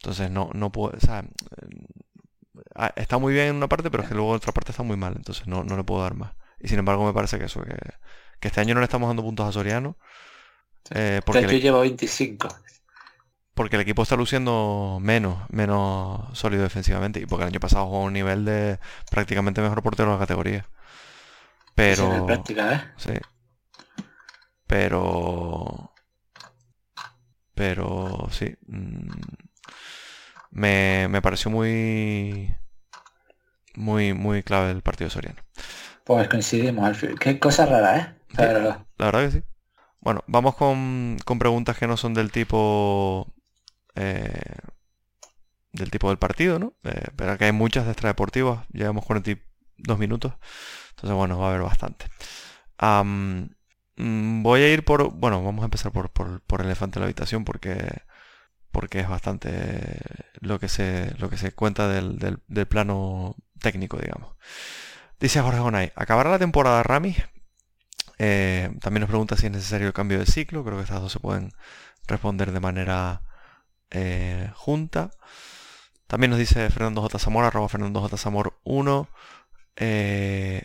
Entonces no, no puedo, o sea, eh, está muy bien en una parte, pero es que luego en otra parte está muy mal, entonces no, no le puedo dar más. Y sin embargo me parece que eso, que, que este año no le estamos dando puntos a Soriano. Eh, porque yo llevo 25 porque el equipo está luciendo menos, menos sólido defensivamente y porque el año pasado jugó a un nivel de prácticamente mejor portero de la categoría. Pero... práctica, ¿eh? Sí. Pero... Pero sí. Mm, me, me pareció muy... Muy, muy clave el partido soriano. Pues coincidimos, al fin. Qué cosa rara, ¿eh? la verdad que sí. Bueno, vamos con, con preguntas que no son del tipo eh, del tipo del partido, ¿no? Eh, pero que hay muchas de extradeportivas, llevamos 42 minutos, entonces bueno, va a haber bastante. Mm, voy a ir por, bueno, vamos a empezar por, por, elefante en la habitación porque porque es bastante lo que se lo que se cuenta del, del, plano técnico, digamos. Dice Jorge Gonay, ¿acabará la temporada Rami? Eh, también nos pregunta si es necesario el cambio de ciclo. Creo que estas dos se pueden responder de manera eh, junta. También nos dice Fernando J. Zamora, arroba Fernando J. Zamor 1. Eh,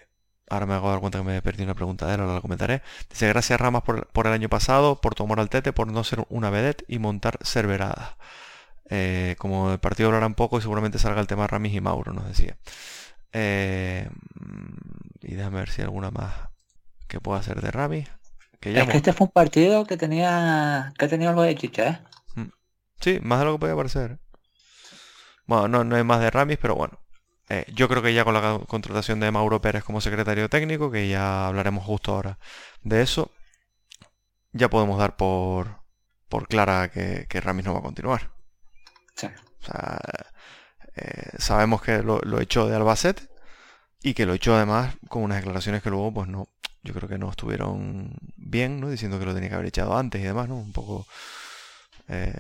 ahora me hago dar cuenta que me perdí una pregunta de él, ahora la comentaré. Dice, gracias Ramas por, el año pasado, por tu amor al tete, por no ser una vedette y montar serverada. Eh, como el partido hablará poco y seguramente salga el tema Ramis y Mauro, nos decía. y déjame ver si hay alguna más que pueda hacer de Ramis. Que es que este fue un partido que tenía que tenía algo de chicha, ¿eh? Sí, más de lo que podía parecer. Bueno, no, no hay más de Ramis, pero bueno. Eh, yo creo que ya con la contratación de Mauro Pérez como secretario técnico, que ya hablaremos justo ahora de eso, ya podemos dar por, por clara que, que Ramis no va a continuar. Sí. O sea, eh, sabemos que lo, lo, echó de Albacete y que lo echó además con unas declaraciones que luego, pues no, yo creo que no estuvieron bien, ¿no? Diciendo que lo tenía que haber echado antes y demás, ¿no? Un poco... Eh,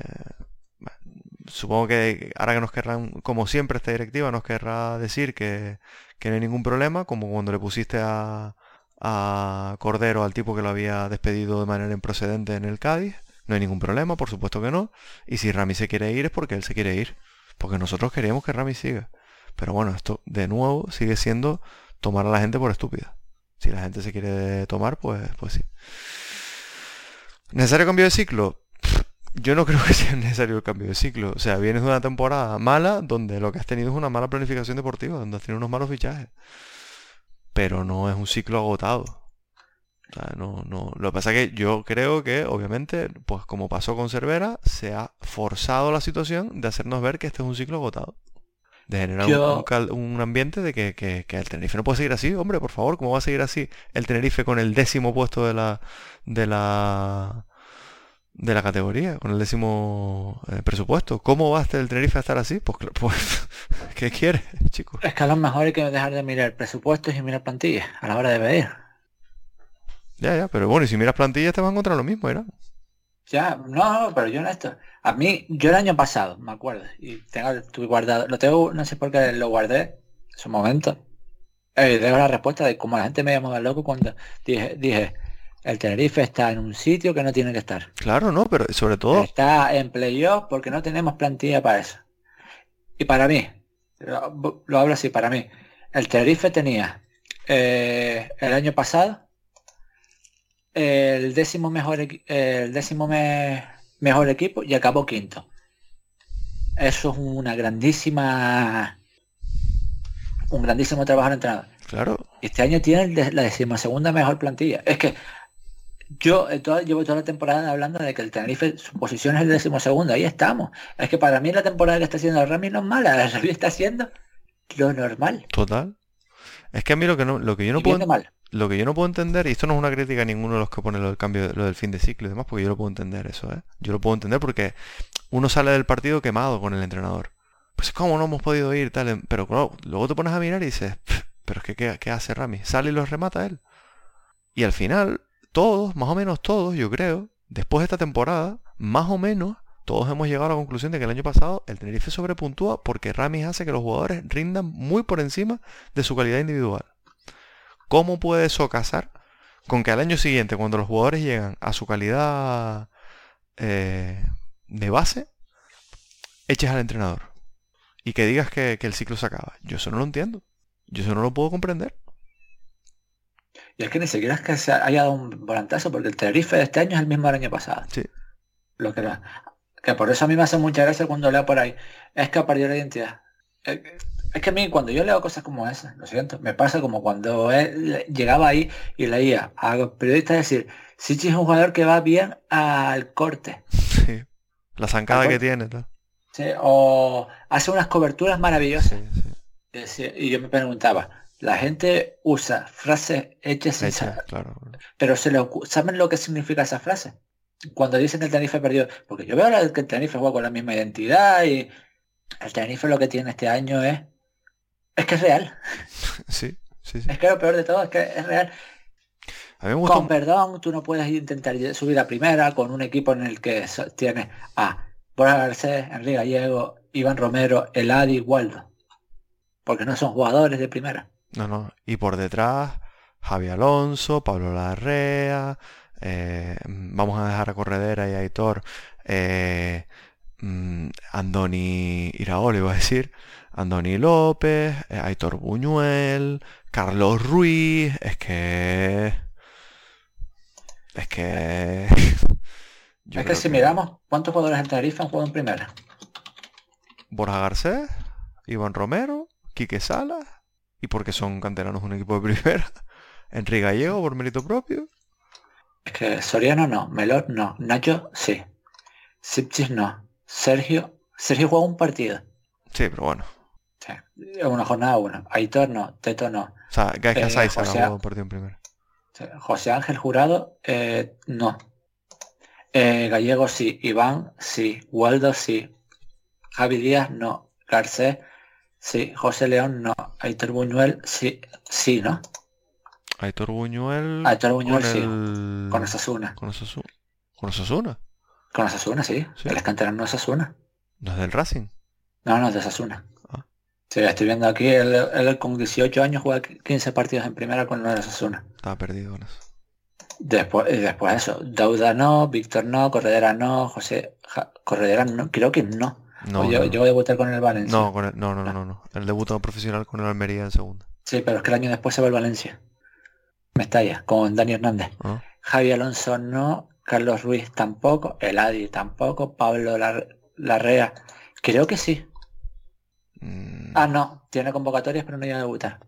supongo que ahora que nos querrán, como siempre esta directiva, nos querrá decir que, no hay ningún problema, como cuando le pusiste a, a Cordero al tipo que lo había despedido de manera improcedente en el Cádiz. No hay ningún problema, por supuesto que no. Y si Rami se quiere ir es porque él se quiere ir. Porque nosotros queríamos que Rami siga. Pero bueno, esto de nuevo sigue siendo tomar a la gente por estúpida. Si la gente se quiere tomar, pues, pues sí. ¿Necesario cambio de ciclo? Yo no creo que sea necesario el cambio de ciclo. O sea, vienes de una temporada mala donde lo que has tenido es una mala planificación deportiva, donde has tenido unos malos fichajes. Pero no es un ciclo agotado. O sea, no, no. Lo que pasa es que yo creo que, obviamente, pues como pasó con Cervera, se ha forzado la situación de hacernos ver que este es un ciclo agotado. De generar un, ambiente de que, que, que, el Tenerife no puede seguir así. Hombre, por favor, ¿cómo va a seguir así el Tenerife con el décimo puesto de la, de la de la categoría, con el décimo eh, presupuesto. ¿Cómo va a el Tenerife a estar así? Pues, pues ¿qué quiere, chicos? Es que a lo mejor hay que dejar de mirar presupuestos y mirar plantillas a la hora de ver. Ya, ya, pero bueno, y si miras plantillas te vas a encontrar lo mismo, ¿era? Ya, no, pero yo no esto. A mí, yo el año pasado, me acuerdo, y tengo, estuve guardado, lo tengo, no sé por qué lo guardé, en su momento. Eh, tengo la respuesta de cómo la gente me llamaba loco cuando dije, dije, el Tenerife está en un sitio que no tiene que estar. Claro, no, pero sobre todo... Está en playoff porque no tenemos plantilla para eso. Y para mí, lo, hablo así, para mí, el Tenerife tenía eh, el año pasado el décimo mejor el décimo mejor equipo y acabó quinto. Eso es una grandísima un grandísimo trabajo de entrenador. Claro. Este año tiene la decimosegunda mejor plantilla. Es que yo eh, llevo toda la temporada hablando de que el Tenerife, su posición es el decimosegundo, ahí estamos. Es que para mí la temporada que está haciendo el Rami no es mala, la Rami está haciendo lo normal. Total. Es que a mí lo que no, lo que yo no puedo lo que yo no puedo entender, y esto no es una crítica a ninguno de los que pone lo del cambio, lo del fin de ciclo y demás, porque yo lo puedo entender eso, ¿eh? Yo lo puedo entender porque uno sale del partido quemado con el entrenador. Pues cómo no hemos podido ir, tal, pero claro, luego te pones a mirar y dices, pero es que ¿qué, qué hace Rami? Sale y los remata él. Y al final, todos, más o menos todos, yo creo, después de esta temporada, más o menos todos hemos llegado a la conclusión de que el año pasado el Tenerife sobrepuntúa porque Ramis hace que los jugadores rindan muy por encima de su calidad individual. ¿Cómo puede eso casar con que al año siguiente, cuando los jugadores llegan a su calidad eh, de base, eches al entrenador? Y que digas que, que el ciclo se acaba. Yo eso no lo entiendo. Yo eso no lo puedo comprender. Y es que ni siquiera es que se haya dado un volantazo, porque el Tenerife de este año es el mismo del año pasado. Sí. Lo que, era. que por eso a mí me hace mucha gracia cuando leo por ahí. Es que ha perdido la identidad. Es que a mí cuando yo leo cosas como esas, lo siento, me pasa como cuando él llegaba ahí y leía a los periodistas decir, Sichi es un jugador que va bien al corte. Sí. La zancada que tiene. ¿no? Sí, o hace unas coberturas maravillosas. Sí, sí. Y yo me preguntaba, la gente usa frases hechas sin claro. pero se le ¿saben lo que significa esa frase? Cuando dicen el Tenerife perdió, porque yo veo que el Tenerife juega con la misma identidad y el Tenerife lo que tiene este año es es que es real. Sí, sí, sí. Es que lo peor de todo es que es real. A mí me gusta Con perdón, tú no puedes intentar subir a primera con un equipo en el que tienes a Borja Garcés, Enrique Gallego, Iván Romero, Eladi, Waldo. Porque no son jugadores de primera. No, no. Y por detrás, Javi Alonso, Pablo Larrea, eh, vamos a dejar a Corredera y a Aitor, eh, mm, Andoni Iraola, iba a decir, Andoni López, eh, Aitor Buñuel, Carlos Ruiz, es que... Es que... yo es que si miramos cuántos jugadores en Tenerife han jugado en primera. Borja Garcés, Iván Romero, Quique Salas, y porque son canteranos un equipo de primera, Enrique Gallego por mérito propio. Es que Soriano no, Melot no, Nacho sí. Sipchis no. Sergio. Sergio juega un partido. Sí, pero bueno. Sí. Una jornada uno. Aitor no, Teto no. O sea, Gaisca Eh, Saiza no José- jugó un partido en primera. Sí. José Ángel Jurado, eh, no. Eh, Gallego sí, Iván sí, Waldo sí, Javi Díaz no, Garcés sí, José León no, Aitor Buñuel sí, sí, ¿no? Aitor Buñuel Aitor Buñuel con sí, el... con Osasuna. Con Osasu- con Osasuna. Con Osasuna, sí. Sí. El canterano no es Osasuna. No es del Racing. No, no, es de Osasuna. Ah. Sí, estoy viendo aquí, él, él con 18 años juega 15 partidos en primera con el Osasuna. Estaba perdido con eso. Después, después eso, Dauda no, Víctor no, Corredera no, José Ja- Corredera no, creo que no. Pues no, yo, yo, debuté con el Valencia. No, con el, no, no, no, no, El debutado profesional con el Almería en segunda. Sí, pero es que el año después se va el Valencia. Mestalla, con Dani Hernández. Ah. Javi Alonso no, Carlos Ruiz tampoco, Eladi tampoco, Pablo Larrea, creo que sí. Mm. Ah, no, tiene convocatorias pero no llega a debutar.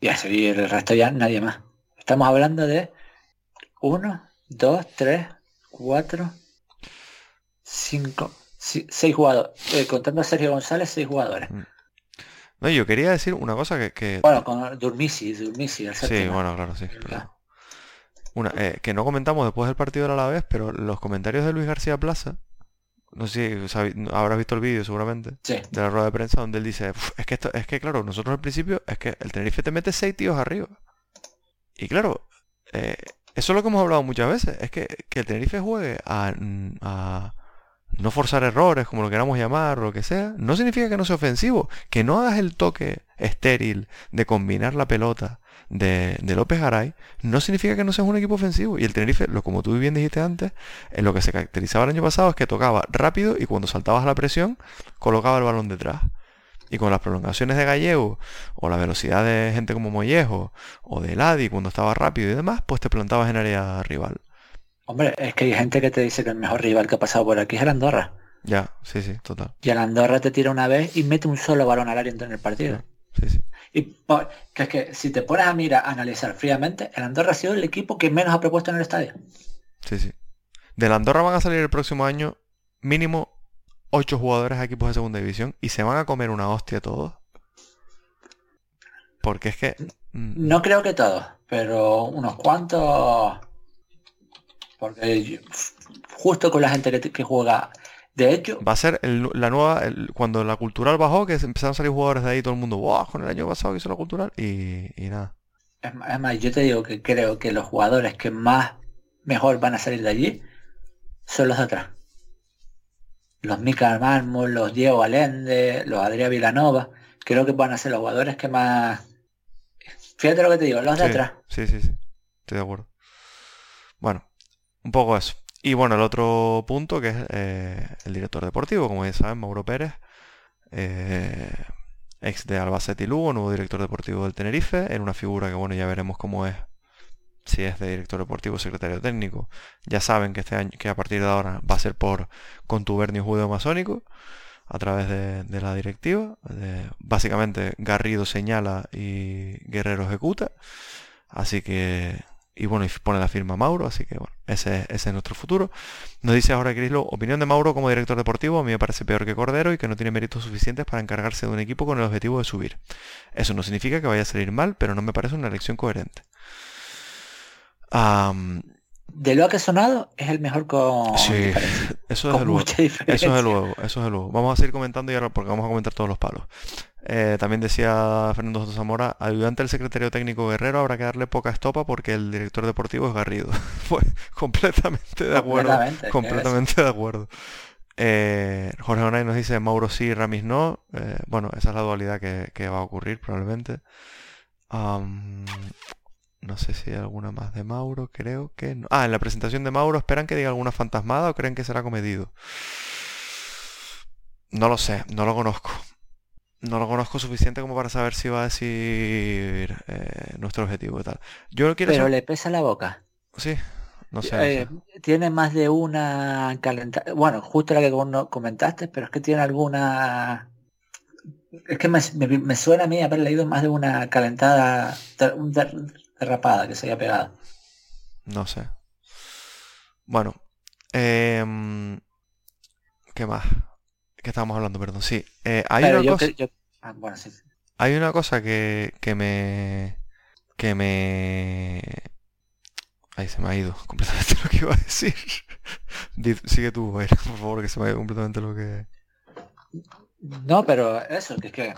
Y así el resto ya nadie más. Estamos hablando de 1, 2, 3, 4, 5, Sí, seis jugadores. Eh, contando a Sergio González, seis jugadores. Mm. No, yo quería decir una cosa que... que... Bueno, con Durmisi, Durmisi. Sí, bueno, claro, sí. Pero... Una, eh, que no comentamos después del partido de la vez, pero los comentarios de Luis García Plaza, no sé si habrás visto el vídeo seguramente, sí. de la rueda de prensa, donde él dice, es que esto, es que claro, nosotros al principio, es que el Tenerife te mete seis tíos arriba. Y claro, eh, eso es lo que hemos hablado muchas veces, es que, que el Tenerife juegue a no forzar errores, como lo queramos llamar, o lo que sea, no significa que no sea ofensivo, que no hagas el toque estéril de combinar la pelota de, de López Garay, no significa que no seas un equipo ofensivo. Y el Tenerife, lo como tú bien dijiste antes, en lo que se caracterizaba el año pasado es que tocaba rápido y cuando saltabas la presión, colocaba el balón detrás. Y con las prolongaciones de Gallego, o la velocidad de gente como Mollejo, o de Ladi cuando estaba rápido y demás, pues te plantabas en área rival. Hombre, es que hay gente que te dice que el mejor rival que ha pasado por aquí es el Andorra. Ya, sí, sí, total. Y el Andorra te tira una vez y mete un solo balón al área en el partido. Sí, sí. Y por- que es que si te pones a mirar, a analizar fríamente, el Andorra ha sido el equipo que menos ha propuesto en el estadio. Sí, sí. De la Andorra van a salir el próximo año mínimo 8 jugadores a equipos de segunda división y se van a comer una hostia todos. Porque es que... mm, No creo que todos, pero unos cuantos. Porque justo con la gente que, juega. De hecho, Va a ser el la nueva... el- cuando la cultural bajó, que empezaron a salir jugadores de ahí, todo el mundo, ¡wow! Con el año pasado que hizo la cultural y, y nada. es más, es más, yo te digo que creo que los jugadores que más mejor van a salir de allí son los de atrás. los Mika Mármol, los Diego Allende, los Adrián Vilanova, creo que van a ser los jugadores que más... Fíjate lo que te digo, los de atrás. Sí, sí, sí, estoy de acuerdo. Bueno, un poco eso. Y bueno, el otro punto que es eh, el director deportivo, como ya saben, Mauro Pérez, eh, ex de Albacete y Lugo, nuevo director deportivo del Tenerife, en una figura que bueno, ya veremos cómo es si es de director deportivo o secretario técnico, ya saben que este año, que a partir de ahora va a ser por contubernio judeo masónico a través de, la directiva. básicamente Garrido señala y Guerrero ejecuta. Así que. Y bueno, y pone la firma Mauro, así que bueno, ese, es nuestro futuro. Nos dice ahora Crislo, opinión de Mauro como director deportivo, a mí me parece peor que Cordero y que no tiene méritos suficientes para encargarse de un equipo con el objetivo de subir. Eso no significa que vaya a salir mal, pero no me parece una elección coherente de lo que ha sonado es el mejor con sí, eso es luego. Eso es luego, eso es luego. Vamos a seguir comentando y ahora porque vamos a comentar todos los palos. Eh, también decía Fernando Soto Zamora, ayudante del secretario técnico Guerrero habrá que darle poca estopa porque el director deportivo es Garrido. Fue completamente de acuerdo. Completamente, de acuerdo. Eh, Jorge Onay nos dice Mauro sí, Ramis no. Eh, bueno, esa es la dualidad que, va a ocurrir probablemente. No sé si hay alguna más de Mauro, creo que no. Ah, en la presentación de Mauro, ¿esperan que diga alguna fantasmada o creen que será comedido? No lo sé, no lo conozco. No lo conozco suficiente como para saber si va a decir eh, nuestro objetivo y tal. Yo quiero Pero le pesa la boca. Sí, no sé, eh, Tiene más de una calentada. Bueno, justo la que comentaste, pero es que tiene alguna es que me, suena a mí haber leído más de una calentada, derrapada que se haya pegado. No sé. Bueno. Em, ¿Qué más? ¿Qué estábamos hablando? Perdón. Sí. Eh, hay, una cosa, ah, hay una cosa que, que me... Que me... Ahí se me ha ido completamente lo que iba a decir. Sigue tú, por favor, que se me ha ido completamente lo que... No, pero eso, que es que...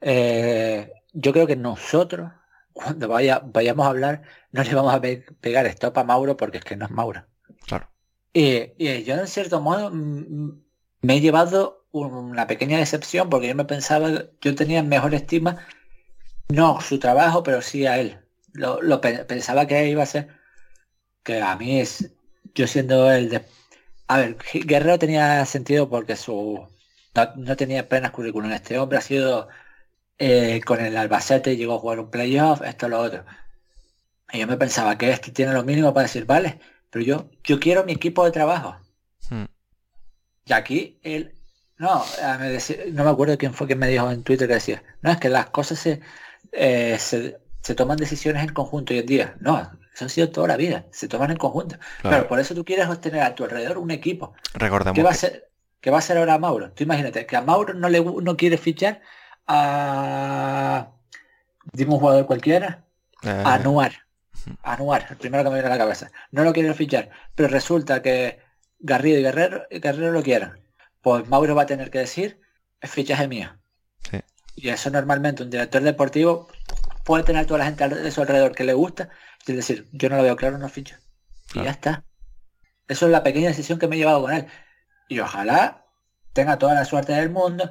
Eh, yo creo que nosotros cuando vaya, vayamos a hablar, no le vamos a pegar stop a Mauro porque es que no es Mauro. Claro. Y, yo en cierto modo me he llevado una pequeña decepción porque yo me pensaba, yo tenía mejor estima, no su trabajo, pero sí a él. Lo, pensaba que iba a ser, que a mí es, yo siendo el de... A ver, Guerrero tenía sentido porque su no, no tenía apenas currículum. Este hombre ha sido eh, con el Albacete llegó a jugar un playoff, esto, lo otro. Y yo me pensaba que este tiene lo mínimo para decir, vale, pero yo, yo quiero mi equipo de trabajo. Y aquí él, no, no me acuerdo quién fue que me dijo en Twitter que decía, no, es que las cosas se, eh, se, toman decisiones en conjunto hoy en día. No, eso ha sido toda la vida, se toman en conjunto. Pero por eso tú quieres obtener a tu alrededor un equipo. Recordemos. ¿Qué va a ser, qué va a ser ahora Mauro? Tú imagínate que a Mauro no le no quiere fichar a... Dime un jugador cualquiera. Eh. Anuar. Anuar, el primero que me viene a la cabeza. No lo quieren fichar, pero resulta que Garrido y Guerrero, Guerrero lo quieren. Pues Mauro va a tener que decir, es fichaje mío. Y eso normalmente un director deportivo puede tener toda la gente de su alrededor que le gusta y decir, yo no lo veo claro, no ficho. Y ya está. Eso es la pequeña decisión que me he llevado con él. Y ojalá tenga toda la suerte del mundo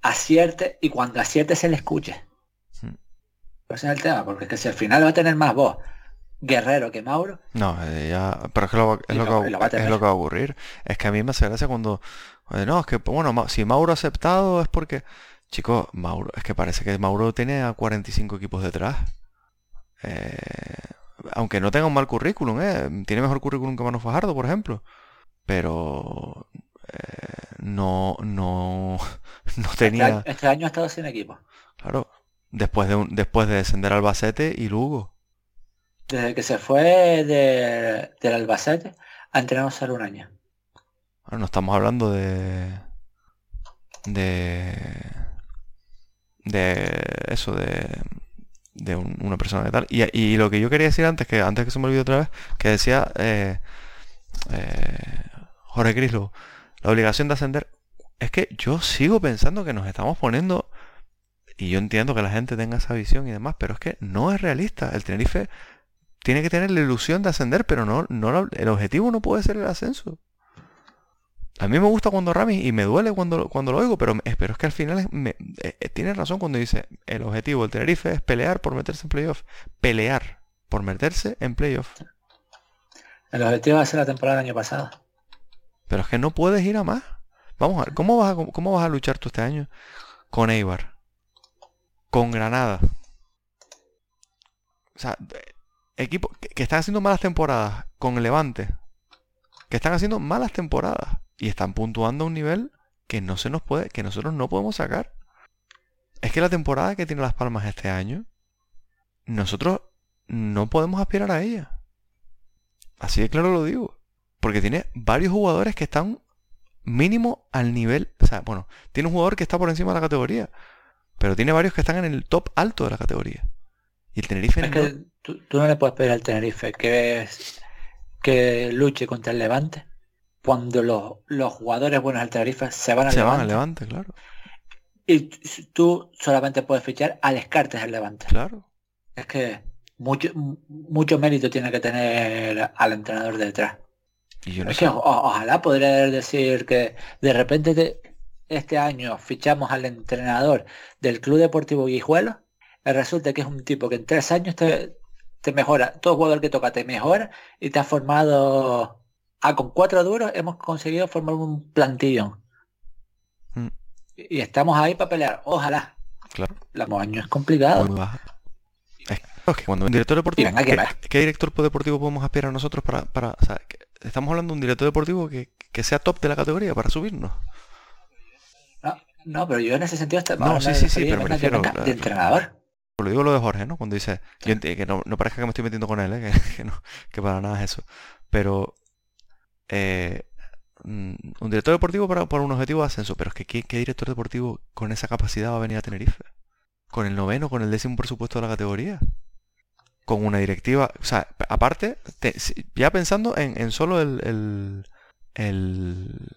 acierte y cuando acierte se le escuche. Ese es el tema, porque es que si al final va a tener más voz Guerrero que Mauro. No, eh, ya, pero es, que lo, es, lo, que, va a ocurrir. Es que a mí me hace gracia cuando, no, es que, bueno, si Mauro ha aceptado es porque, chicos, Mauro, es que parece que Mauro tiene a 45 equipos detrás. Eh, aunque no tenga un mal currículum, eh, tiene mejor currículum que Manu Fajardo, por ejemplo. Pero no, no, no este tenía... Este año, ha estado sin equipo. Claro, después de, un, después de descender Albacete y Lugo. Desde que se fue de, del Albacete, ha entrenado solo un año. Bueno, no estamos hablando de... De... De eso, de... De una persona de tal. Y, lo que yo quería decir antes, que antes que se me olvidó otra vez, que decía eh, eh, Jorge Crislo, la obligación de ascender. Es que yo sigo pensando que nos estamos poniendo, y yo entiendo que la gente tenga esa visión y demás, pero es que no es realista. El Tenerife tiene que tener la ilusión de ascender, pero no, no el objetivo no puede ser el ascenso. A mí me gusta cuando Rami y me duele cuando, cuando lo oigo, pero, pero es que al final me, eh, eh, tiene razón cuando dice el objetivo del Tenerife es pelear por meterse en playoff. Pelear por meterse en playoff. El objetivo va a ser la temporada del año pasado. Pero es que no puedes ir a más. Vamos a ver, ¿cómo vas a, cómo vas a luchar tú este año? Con Eibar. Con Granada. O sea, equipos que, están haciendo malas temporadas. Con Levante. Que están haciendo malas temporadas. Y están puntuando a un nivel que no se nos puede, que nosotros no podemos sacar. Es que la temporada que tiene Las Palmas este año, nosotros no podemos aspirar a ella. Así de claro lo digo. Porque tiene varios jugadores que están mínimo al nivel. O sea, bueno, tiene un jugador que está por encima de la categoría. Pero tiene varios que están en el top alto de la categoría. Y el Tenerife es que tú, no le puedes pedir al Tenerife que, que luche contra el Levante cuando los, jugadores buenos del Tenerife se van al se Levante. van al Levante, claro. Y tú solamente puedes fichar a Descartes del Levante. Claro. Es que mucho, mucho mérito tiene que tener al entrenador detrás. es que ojalá podría decir que de repente este año fichamos al entrenador del Club Deportivo Guijuelo resulta que es un tipo que en tres años te, te mejora, todo jugador que toca te mejora y te ha formado, ah, con cuatro duros hemos conseguido formar un plantillón. Mm. Y, estamos ahí para pelear, ojalá. Claro. La año es complicado cuando un director deportivo, ¿qué, director deportivo podemos aspirar nosotros para, para estamos hablando de un director deportivo que, sea top de la categoría para subirnos? No, pero yo en ese sentido no, sí, sí, sí, pero me refiero de entrenador. Lo digo lo de Jorge, ¿no? Cuando dice, que no, parezca que me estoy metiendo con él, ¿eh? que, no, que para nada es eso. Pero eh, mm, un director deportivo para, por un objetivo de ascenso, pero es que ¿qué, director deportivo con esa capacidad va a venir a Tenerife? ¿Con el noveno, con el décimo presupuesto de la categoría? con una directiva, o sea, aparte, ya pensando en, solo el, el, el,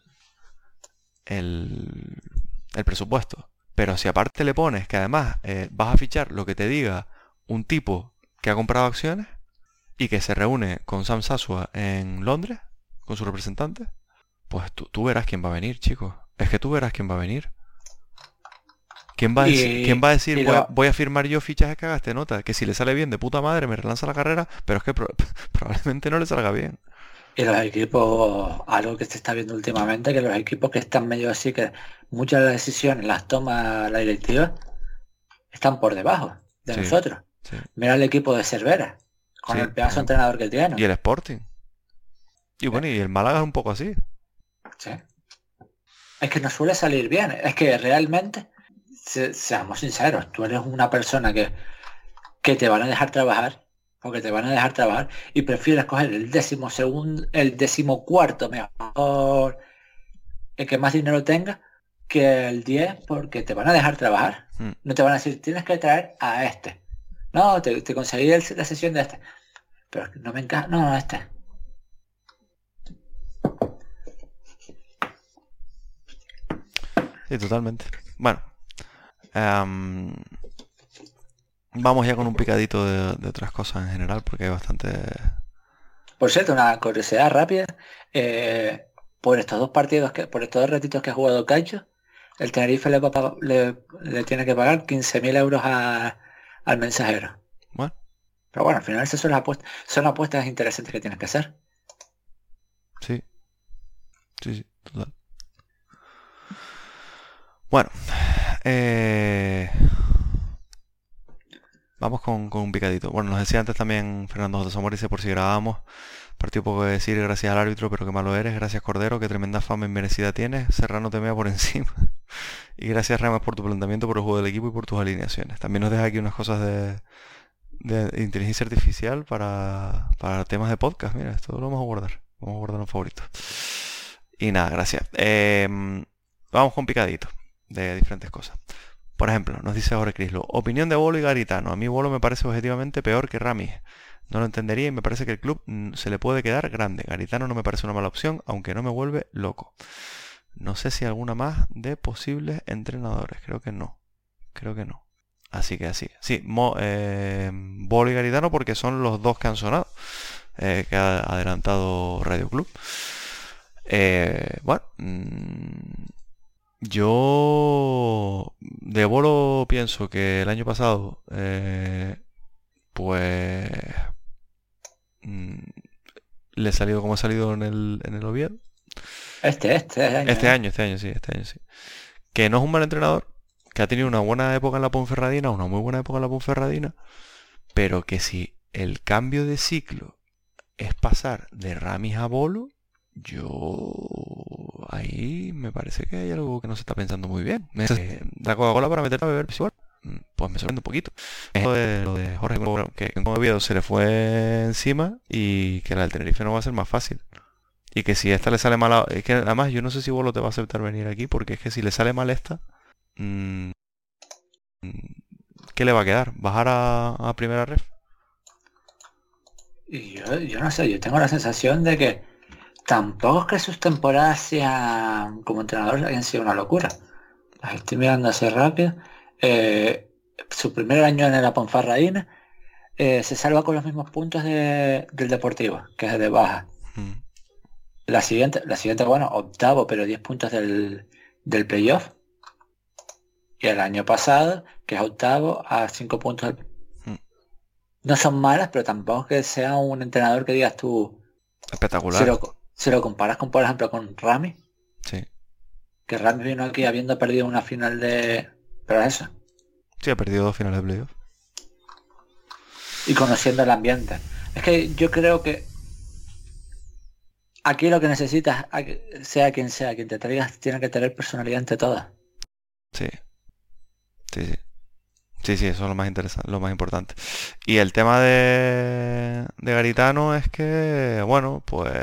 el, presupuesto, pero si aparte le pones que además eh, vas a fichar lo que te diga un tipo que ha comprado acciones y que se reúne con Sam Sasua en Londres, con su representante, pues tú, tú verás quién va a venir, chicos. Es que tú verás quién va a venir. ¿Quién va a decir, ¿quién va a decir voy, a, firmar yo fichas que haga nota? Que si le sale bien de puta madre me relanza la carrera, pero es que probablemente no le salga bien. Y los equipos, algo que se está viendo últimamente, que los equipos que están medio así, que muchas de las decisiones las toma la directiva, están por debajo de nosotros. Mira el equipo de Cervera, con el pedazo entrenador que tiene. Y el Sporting. Y bueno, y el Málaga es un poco así. Sí. Es que no suele salir bien. Es que realmente seamos sinceros, tú eres una persona que, que te van a dejar trabajar, o que te van a dejar trabajar, y prefieres coger el décimo segundo, el décimo cuarto mejor, el que más dinero tenga, que el 10 porque te van a dejar trabajar. Hmm. No te van a decir, tienes que traer a este. No, te, te conseguí la sesión de este. Pero no me encaja. No, no, este. Sí, totalmente. Bueno, Em, vamos ya con un picadito de, otras cosas en general porque hay bastante... Por cierto, una curiosidad rápida. Eh, por estos dos partidos, que por estos dos ratitos que ha jugado Cacho, el Tenerife le, le, tiene que pagar 15.000 euros al mensajero. Bueno. Pero bueno, al final esas son, apuestas, son apuestas interesantes que tienes que hacer. Sí. Sí, sí, total. Bueno, eh, vamos con, un picadito. Bueno, nos decía antes también Fernando J. Zamora, dice por si grabamos. Partió poco de decir gracias al árbitro, pero qué malo eres. Gracias Cordero, qué tremenda fama y merecida tienes. Serrano te mea por encima. y gracias Ramas por tu planteamiento, por el juego del equipo y por tus alineaciones. También nos deja aquí unas cosas de, de inteligencia artificial para, para temas de podcast. Mira, esto lo vamos a guardar. Vamos a guardar un favorito. Y nada, gracias. Em, vamos con picadito de diferentes cosas. Por ejemplo, nos dice Jorge Crislo, opinión de Bolo y Garitano. A mí Bolo me parece objetivamente peor que Ramis. No lo entendería y me parece que el club mm, se le puede quedar grande. Garitano no me parece una mala opción, aunque no me vuelve loco. No sé si alguna más de posibles entrenadores. Creo que no. Creo que no. Así que así. Sí, eh, Bolo y Garitano porque son los dos que han sonado. Eh, que ha adelantado Radio Club. Eh, bueno, mm, yo de Bolo pienso que el año pasado, eh, pues mm, le he salido como ha salido en el, en el Oviedo. Este, este año. Este ¿eh? año, este año sí, este año sí. Que no es un mal entrenador, que ha tenido una buena época en la Ponferradina, una muy buena época en la Ponferradina, pero que si el cambio de ciclo es pasar de Ramis a Bolo, yo ahí me parece que hay algo que no se está pensando muy bien. Eh, la Coca-Cola para meterla a beber pues igual, mm, Pues me sorprende un poquito. Esto de lo de Jorge que en Oviedo se le fue encima y que la del Tenerife no va a ser más fácil. Y que si esta le sale mal, a- es que además yo no sé si Bolo te va a aceptar venir aquí, porque es que si le sale mal esta, mm, mm, ¿qué le va a quedar? ¿Bajar a, primera ref? Yo, yo no sé, yo tengo la sensación de que tampoco es que sus temporadas sean como entrenador hayan sido una locura. Las estoy mirando así rápido. Eh, su primer año en la Ponfarradina eh, se salva con los mismos puntos de- del Deportivo, que es de baja. Mm, La siguiente, la siguiente, bueno, octavo, pero 10 puntos del, del playoff. Y el año pasado, que es octavo, a 5 puntos del... Mm. No son malas, pero tampoco que sea un entrenador que digas tú, Espectacular. si lo, si lo comparas con, por ejemplo, con Rami, Sí. que Rami vino aquí habiendo perdido una final de... Pero eso, Sí, ha perdido dos finales de playoff. y conociendo el ambiente. Es que yo creo que aquí lo que necesitas, sea quien sea, quien te traigas, tiene que tener personalidad ante todas. Sí. Sí, sí. Sí, sí, eso es lo más interesante, lo más importante. Y el tema de, de Garitano es que, bueno, pues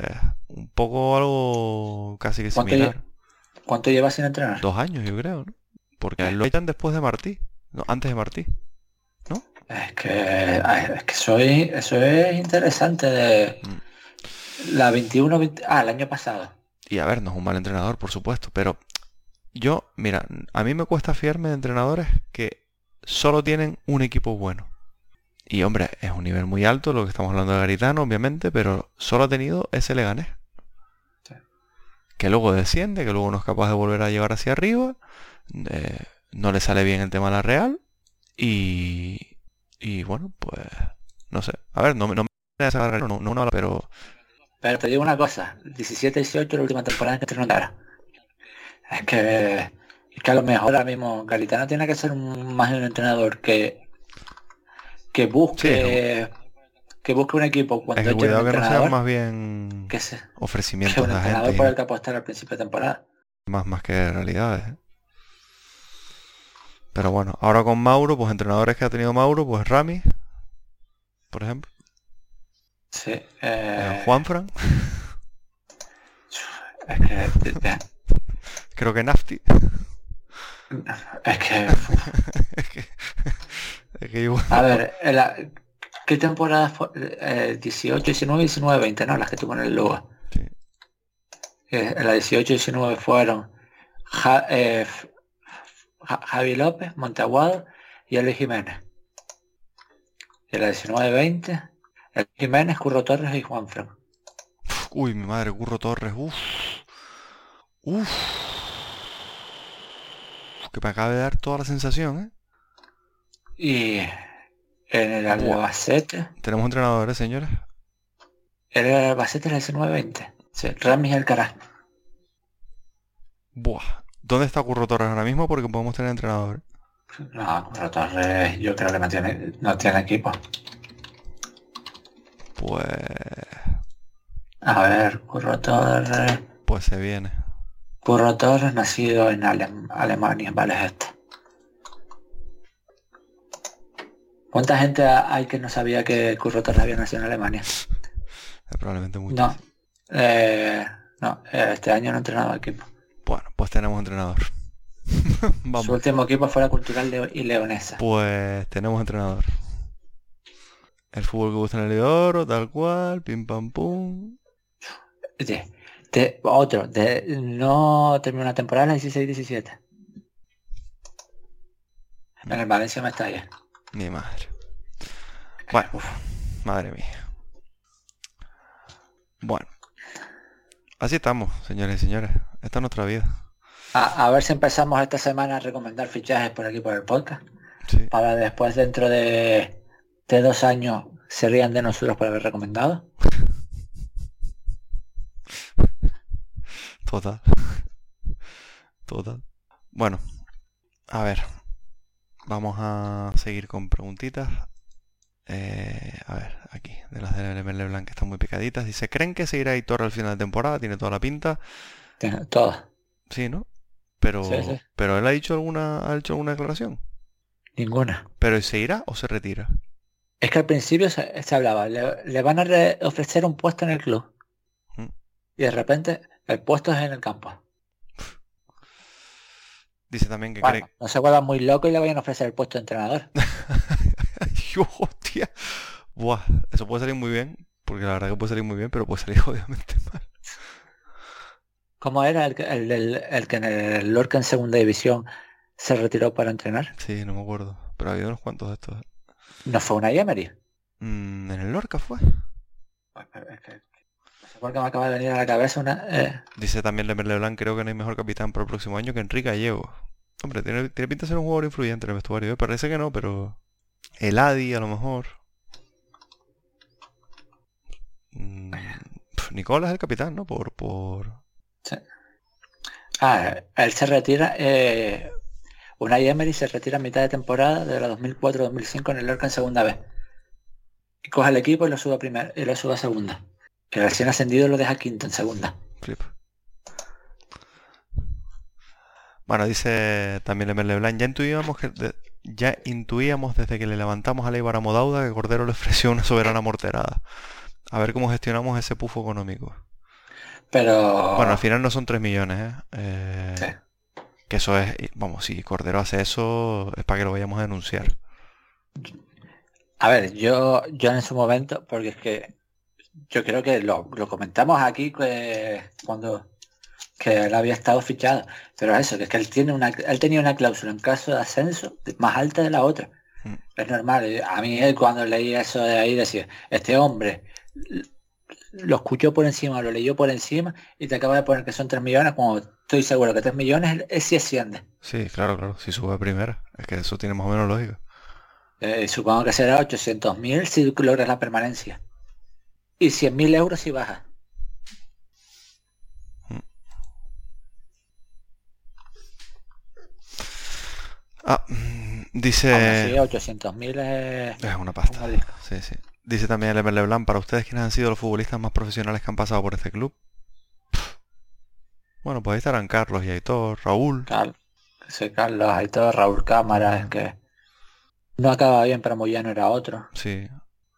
un poco algo casi que ¿Cuánto similar. lle- ¿Cuánto llevas sin entrenar? Dos años, yo creo, ¿no? Porque él lo echan después de Martí. No, antes de Martí. Es que, es que soy, eso es interesante de la 21, 20 ah, el año pasado. Y a ver, no es un mal entrenador, por supuesto, pero yo, mira, a mí me cuesta fiarme de entrenadores que solo tienen un equipo bueno. Y hombre, es un nivel muy alto lo que estamos hablando de Garitano, obviamente, pero solo ha tenido ese Leganés. Sí. Que luego desciende, que luego no es capaz de volver a llegar hacia arriba, eh, no le sale bien el tema de la Real, y, y bueno, pues no sé. A ver, no, me- no me esa no, no, no, pero Pero te digo una cosa, 17-18 la última temporada en que entrenó Gara. Es que, es que a lo mejor ahora mismo Garitano tiene que ser un, más un entrenador que que busque que busque un equipo cuando es que eche un cuidado que no sean más bien que, se, que ofrecimientos un de entrenador agentes por el que apostar al principio de temporada. más, más que realidades. ¿eh? Pero bueno, ahora con Mauro, pues entrenadores que ha tenido Mauro, pues Rami, por ejemplo, Sí. eh, eh, Juanfran, Es que, creo que Nafti. es que es que, es que igual- A ver, en la- ¿qué temporada fue? Eh, 18, 19, 19, 20, ¿no? Las que tuvo en el Lugo. sí. Eh, en la 18 y 19 fueron Ja- eh, Javi López, Monteaguado y Luis Jiménez. Y en la 19 20, el Jiménez, Curro Torres y Juan Fran. Uy, mi madre, Curro Torres, uff. Uff. Que me acaba de dar toda la sensación, ¿eh? Y en el Albacete, Tenemos entrenadores, señores. en el Albacete el 19 20. Sí, Ramis Alcaraz. Buah. ¿Dónde está Curro Torres ahora mismo? Porque podemos tener entrenadores. No, Curro Torres yo creo que no tiene, no tiene equipo. Pues... A ver, Curro Torres. Pues se viene. Torres nacido en Alem- Alemania, vale es esto. ¿Cuánta gente ha- hay que no sabía que Curro Torres había nacido en Alemania? Eh, Probablemente mucho. No. Eh, no, eh, este año no ha entrenado equipo. Bueno, pues tenemos entrenador. Vamos. Su último equipo fue la Cultural Leo- y Leonesa. Pues tenemos entrenador. El fútbol que gusta en el oro, tal cual, pim pam pum. Oye, otro, de, no terminó una temporada en la 16-17. En el Valencia Mestalla. Mi madre. Bueno, Uf. madre mía. Bueno. Así estamos, señores y señores. Esta es nuestra vida. A, a ver si empezamos esta semana a recomendar fichajes por aquí por el podcast. Sí. Para después dentro de, de dos años se rían de nosotros por haber recomendado. Total. Total. Bueno, a ver. Vamos a seguir con preguntitas. Eh, a ver, aquí, de las de ML Blanc que están muy picaditas. Dice, ¿creen que seguirá Hitor al final de temporada? Tiene toda la pinta. Todas. Sí, ¿no? Pero, Sí, sí. pero él ha dicho alguna, ha hecho alguna declaración. Ninguna. ¿Pero se irá o se retira? Es que al principio se, se hablaba, le, le van a re- ofrecer un puesto en el club. Mm. Y de repente el puesto es en el campo. Dice también que Bueno, no se vuelvan muy loco y le vayan a ofrecer el puesto de entrenador. Ay, hostia. Buah, eso puede salir muy bien, porque la verdad que puede salir muy bien, pero puede salir obviamente mal. ¿Cómo era el, que- el, el que en el Lorca en segunda división se retiró para entrenar? Sí, no me acuerdo. Pero ha habido unos cuantos de estos. ¿No fue una Emery? Mm, ¿En el Lorca fue? Es que- no sé por qué me acaba de venir a la cabeza una... eh, Dice también Lemerle Blanc, creo que no hay mejor capitán para el próximo año que Enrique Gallego. Hombre, tiene, tiene pinta de ser un jugador influyente en el vestuario. ¿eh? Parece que no, pero... El Adi a lo mejor. Mm, Nicola es el capitán, ¿no? Por... por... Ah, él se retira... Eh, Unai Emery se retira a mitad de temporada de la 2004-2005 en el Lorca en segunda vez. Y coge el equipo y lo sube a primera y lo sube a segunda. El recién ascendido lo deja quinto en segunda. Flip. Bueno, dice también Lemerle Blanc, ya intuíamos que... de- ya intuíamos desde que le levantamos a la Ibar a Modauda que Cordero le ofreció una soberana morterada. A ver cómo gestionamos ese pufo económico. Pero... Bueno, al final no son 3 millones, ¿eh? Eh, Sí. Que eso es, vamos, si Cordero hace eso es para que lo vayamos a denunciar. A ver, yo, yo en su momento, porque es que yo creo que lo, lo comentamos aquí que cuando que él había estado fichado, pero eso, que es que él tiene una él tenía una cláusula en caso de ascenso más alta de la otra. Mm. Es normal. A mí él cuando leí eso de ahí decía, este hombre lo escuchó por encima, lo leyó por encima y te acaba de poner que son 3 millones, como estoy seguro que 3 millones es si asciende. Sí, claro, claro, si sube a primera. Es que eso tiene más o menos lógica. Eh, supongo que será 800.000 si logras la permanencia. Y 100.000 euros si baja. Ah, mm, dice... 800.000 es... Es una pasta. Sí, sí. Dice también Lemerle Blanc, para ustedes quiénes han sido los futbolistas más profesionales que han pasado por este club. Pff. Bueno, pues ahí estarán Carlos y Aitor, Raúl. Cal- sí, Carlos, todo Raúl Cámara, es que no acaba bien, pero Moyano era otro. Sí.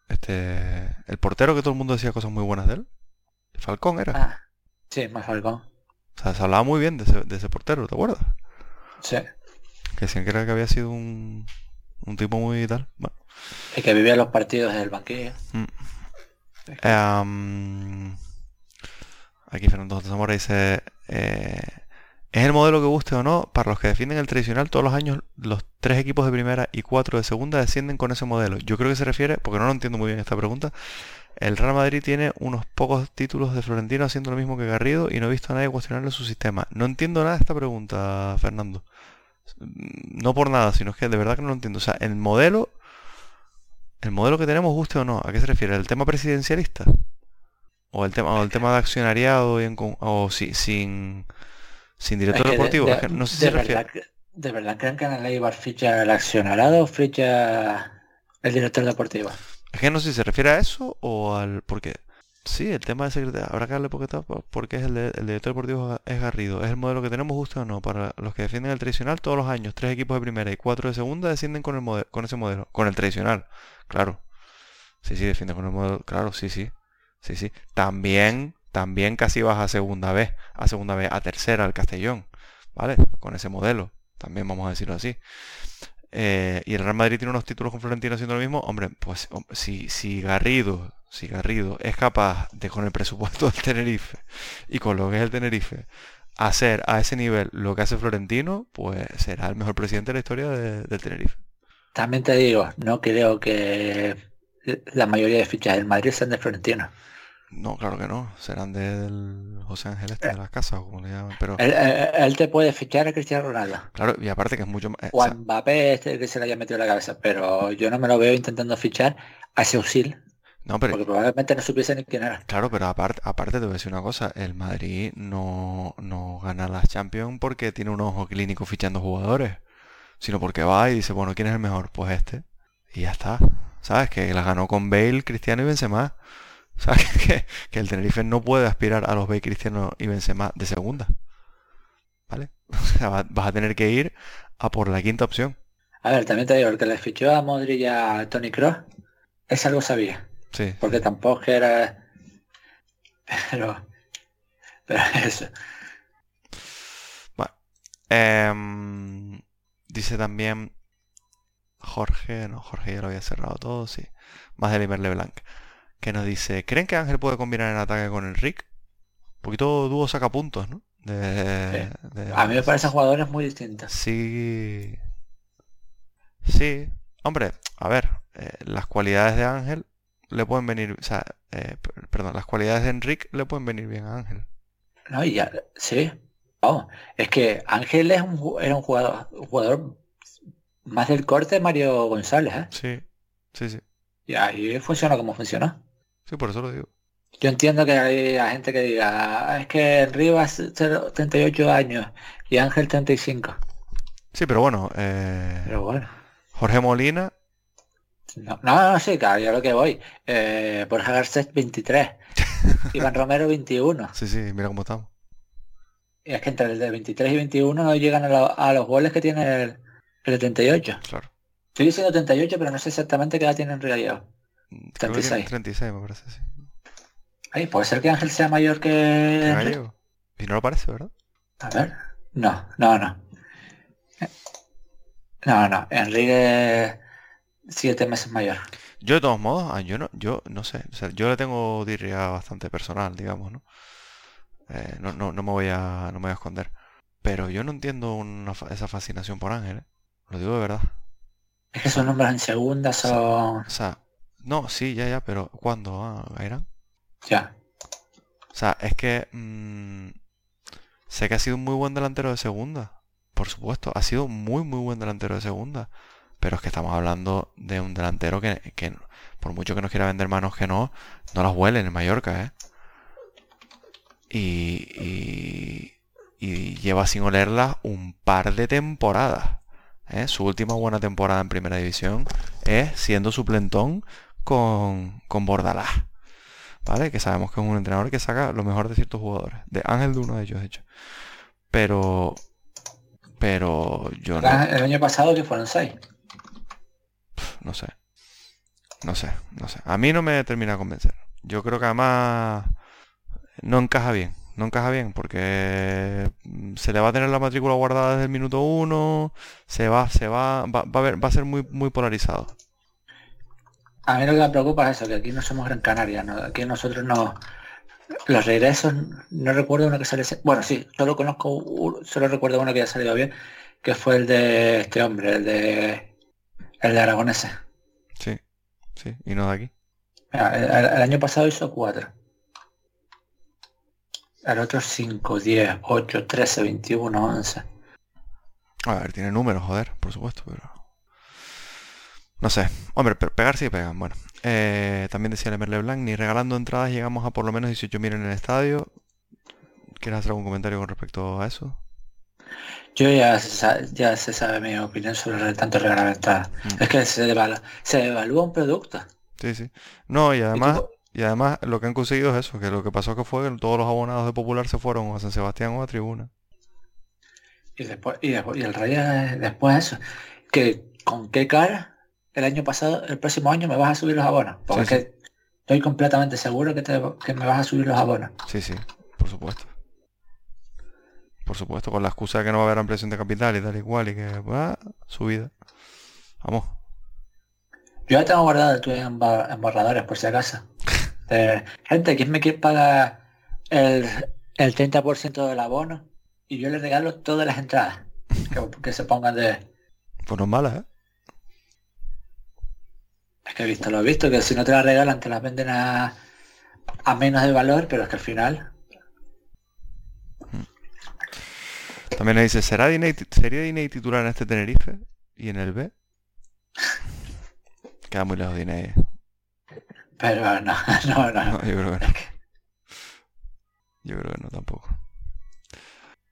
Este... El portero que todo el mundo decía cosas muy buenas de él. Falcón era. Ah, sí, más Falcón. O sea, se hablaba muy bien de ese, de ese portero, ¿te acuerdas? Sí. Que decían que era que había sido un, un tipo muy tal. Bueno. Y que vivía los partidos desde el banquillo. mm. Em, aquí Fernando. Zamora dice, eh, ¿es el modelo que guste o no? Para los que defienden el tradicional, todos los años los tres equipos de primera y cuatro de segunda descienden con ese modelo. Yo creo que se refiere, porque no lo entiendo muy bien esta pregunta, el Real Madrid tiene unos pocos títulos de Florentino haciendo lo mismo que Garrido y no he visto a nadie cuestionarle su sistema. No entiendo nada de esta pregunta, Fernando. No por nada, sino que de verdad que no lo entiendo. O sea, el modelo, el modelo que tenemos, guste o no, ¿a qué se refiere? ¿El tema presidencialista? ¿O el tema, o el tema de accionariado y en o si- sin, sin director Es que de- deportivo? de- Es que no sé si de se verdad, que- ¿De verdad creen que en el Eibar ficha el accionarado o ficha el director deportivo? Es que no sé si se refiere a eso o al... Porque sí, el tema de secretario, habrá que darle poquito porque es el, de- el director deportivo es Garrido. ¿Es el modelo que tenemos justo o no? Para los que defienden el tradicional, todos los años, tres equipos de primera y cuatro de segunda descienden con el mode- con ese modelo. Con el tradicional, claro. Sí, sí, defienden con el modelo, claro, sí, sí. Sí, sí. También, también casi vas a segunda vez, a segunda vez, a tercera, al Castellón. ¿Vale? Con ese modelo. También vamos a decirlo así. Eh, y el Real Madrid tiene unos títulos con Florentino haciendo lo mismo, hombre, pues si, si Garrido, si Garrido es capaz de con el presupuesto del Tenerife y con lo que es el Tenerife hacer a ese nivel lo que hace Florentino, pues será el mejor presidente de la historia de- del Tenerife. También te digo, no creo que la mayoría de fichas del Madrid sean de Florentino. No, claro que no. Serán del José Ángel este, de las casas, como le llaman. Pero Él, él- él te puede fichar a Cristiano Ronaldo. claro, y aparte que es mucho más. eh, O a Mbappé este que se le haya metido en la cabeza. Pero yo no me lo veo intentando fichar a Seusil. no, pero Porque probablemente no supiese ni quién era. claro, pero aparte, aparte te voy a decir una cosa, el Madrid no, no gana las Champions porque tiene un ojo clínico fichando jugadores, sino porque va y dice, bueno, ¿quién es el mejor? Pues este. Y ya está. ¿Sabes? Que las ganó con Bale, Cristiano y Benzema. ¿Sabes? Que, que el Tenerife no puede aspirar a los Bale, Cristiano y Benzema de segunda. ¿Vale? O sea, va- vas a tener que ir a por la quinta opción. A ver, también te digo, el que le fichó a Modric y a Tony Cross, es algo sabía. Sí. Porque tampoco era... Pero... Pero eso. Bueno. Em, dice también Jorge, no, Jorge ya lo había cerrado todo, sí. Más de Limer Leblanc. Que nos dice, ¿creen que Ángel puede combinar el ataque con el Rick? Un poquito dúo sacapuntos, ¿no? De, de- A mí me parecen jugadores muy distintos. Sí. Sí. Hombre, a ver, eh, las cualidades de Ángel le pueden venir, o sea, eh, perdón, las cualidades de Enrique le pueden venir bien a Ángel. No, y ya, sí. Vamos, es que Ángel es un, era un jugador, un jugador más del corte de Mario González, ¿eh? Sí, sí, sí. Y ahí funciona como funcionó. Sí, por eso lo digo. Yo entiendo que hay gente que diga, "Ah, es que Rivas 38 años y Ángel 35. Sí, pero bueno, eh, Pero bueno. Jorge Molina, No, no, no, sí, claro, yo lo que voy. Eh, Borja Garcés 23. Iván Romero 21. sí, sí, mira cómo estamos. Y es que entre el de 23 y 21 no llegan a, lo- a los goles que tiene el, el 38. Claro. Estoy diciendo 38, pero no sé exactamente qué edad tiene en realidad. Mm, Creo que tiene 36. 36, me parece, sí. Ay, puede ser que Ángel sea mayor que... Gallego. Y no lo parece, ¿verdad? A ver. No, no, no. No, no. Enrique siete meses mayor. Yo de todos modos, ah, yo no, yo no sé, o sea, yo le tengo dirria bastante personal, digamos, ¿no? Eh, no, no, no me voy a, no me voy a esconder. Pero yo no entiendo una esa fascinación por Ángel, ¿eh? Lo digo de verdad. Es que sus números en segunda son... O sea, no, sí, ya, ya, pero ¿cuándo, ah? Ya. O sea, es que mm, sé que ha sido un muy buen delantero de segunda. Por supuesto, ha sido muy, muy buen delantero de segunda. Pero es que estamos hablando de un delantero que, que por mucho que nos quiera vender manos que no, no las huele en el Mallorca, ¿eh? Y, y, y lleva sin olerlas un par de temporadas. ¿eh? Su última buena temporada en primera división es siendo suplentón con, con Bordalás. ¿Vale? Que sabemos que es un entrenador que saca lo mejor de ciertos jugadores. De Ángel de uno de ellos, de hecho. Pero. Pero yo no, El año pasado que fueron seis. no sé. No sé, no sé. A mí no me termina de convencer. Yo creo que además no encaja bien. No encaja bien porque se le va a tener la matrícula guardada desde el minuto uno. Se va, se va, va, va a, ver, va a ser muy, muy polarizado. A mí lo que me preocupa es eso, que aquí no somos Gran Canaria, ¿no? aquí nosotros no... Los regresos, no recuerdo uno que sale... Bueno, sí, solo conozco, solo recuerdo uno que ha salido bien, que fue el de este hombre, el de... El de Aragonese. Sí, sí. Y no de aquí. Mira, el, el- el año pasado hizo cuatro. El otro 5, 10, 8, 13, 21, 11. A ver, tiene números, joder, por supuesto, pero... No sé. Hombre, pe- pegar sí pegan. Bueno. Eh, también decía Lemer Leblanc, ni regalando entradas llegamos a por lo menos 18.000 en el estadio. ¿Quieres hacer algún comentario con respecto a eso? Yo ya se, ya se sabe mi opinión sobre el tanto regalar entradas. Mm. Es que se, devalúa, se devalúa un producto. Sí, sí. No, y además, y además lo que han conseguido es eso, que lo que pasó que fue que todos los abonados de Popular se fueron a San Sebastián o a Tribuna. Y después, y después, y el rey es- después eso. Que con qué cara el año pasado, el próximo año me vas a subir los abonos. Porque Sí, es que estoy completamente seguro que, te- que me vas a subir los abonos. Sí, sí, por supuesto. Por supuesto, con la excusa de que no va a haber ampliación de capital y tal y cual, y que, va, subida. Vamos. Yo ya tengo guardado el tuyo en, borradores por si acaso. Eh, gente, ¿quién me quiere pagar el, el 30% del abono? Y yo le regalo todas las entradas. Que, que se pongan de... Pues no es mala, ¿eh? Es que he visto, lo he visto, que si no te las regalan te las venden a, a menos de valor, pero es que al final... También le dice, ¿será Diney, ¿sería Diney titular en este Tenerife y en el B? Queda muy lejos Diney. Pero no, no, no. No, yo creo que no. Yo creo que no tampoco.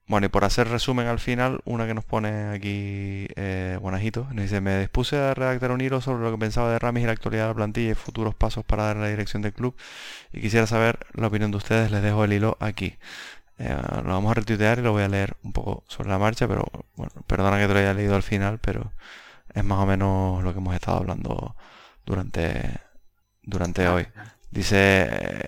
Bueno, y por hacer resumen al final, una que nos pone aquí eh, Guanajito, nos dice, me dispuse a redactar un hilo sobre lo que pensaba de Ramis y la actualidad de la plantilla y futuros pasos para dar la dirección del club y quisiera saber la opinión de ustedes, les dejo el hilo aquí. Eh, lo vamos a retuitear y lo voy a leer un poco sobre la marcha, pero bueno, perdona que te lo haya leído al final, pero es más o menos lo que hemos estado hablando durante, durante hoy. Dice, eh,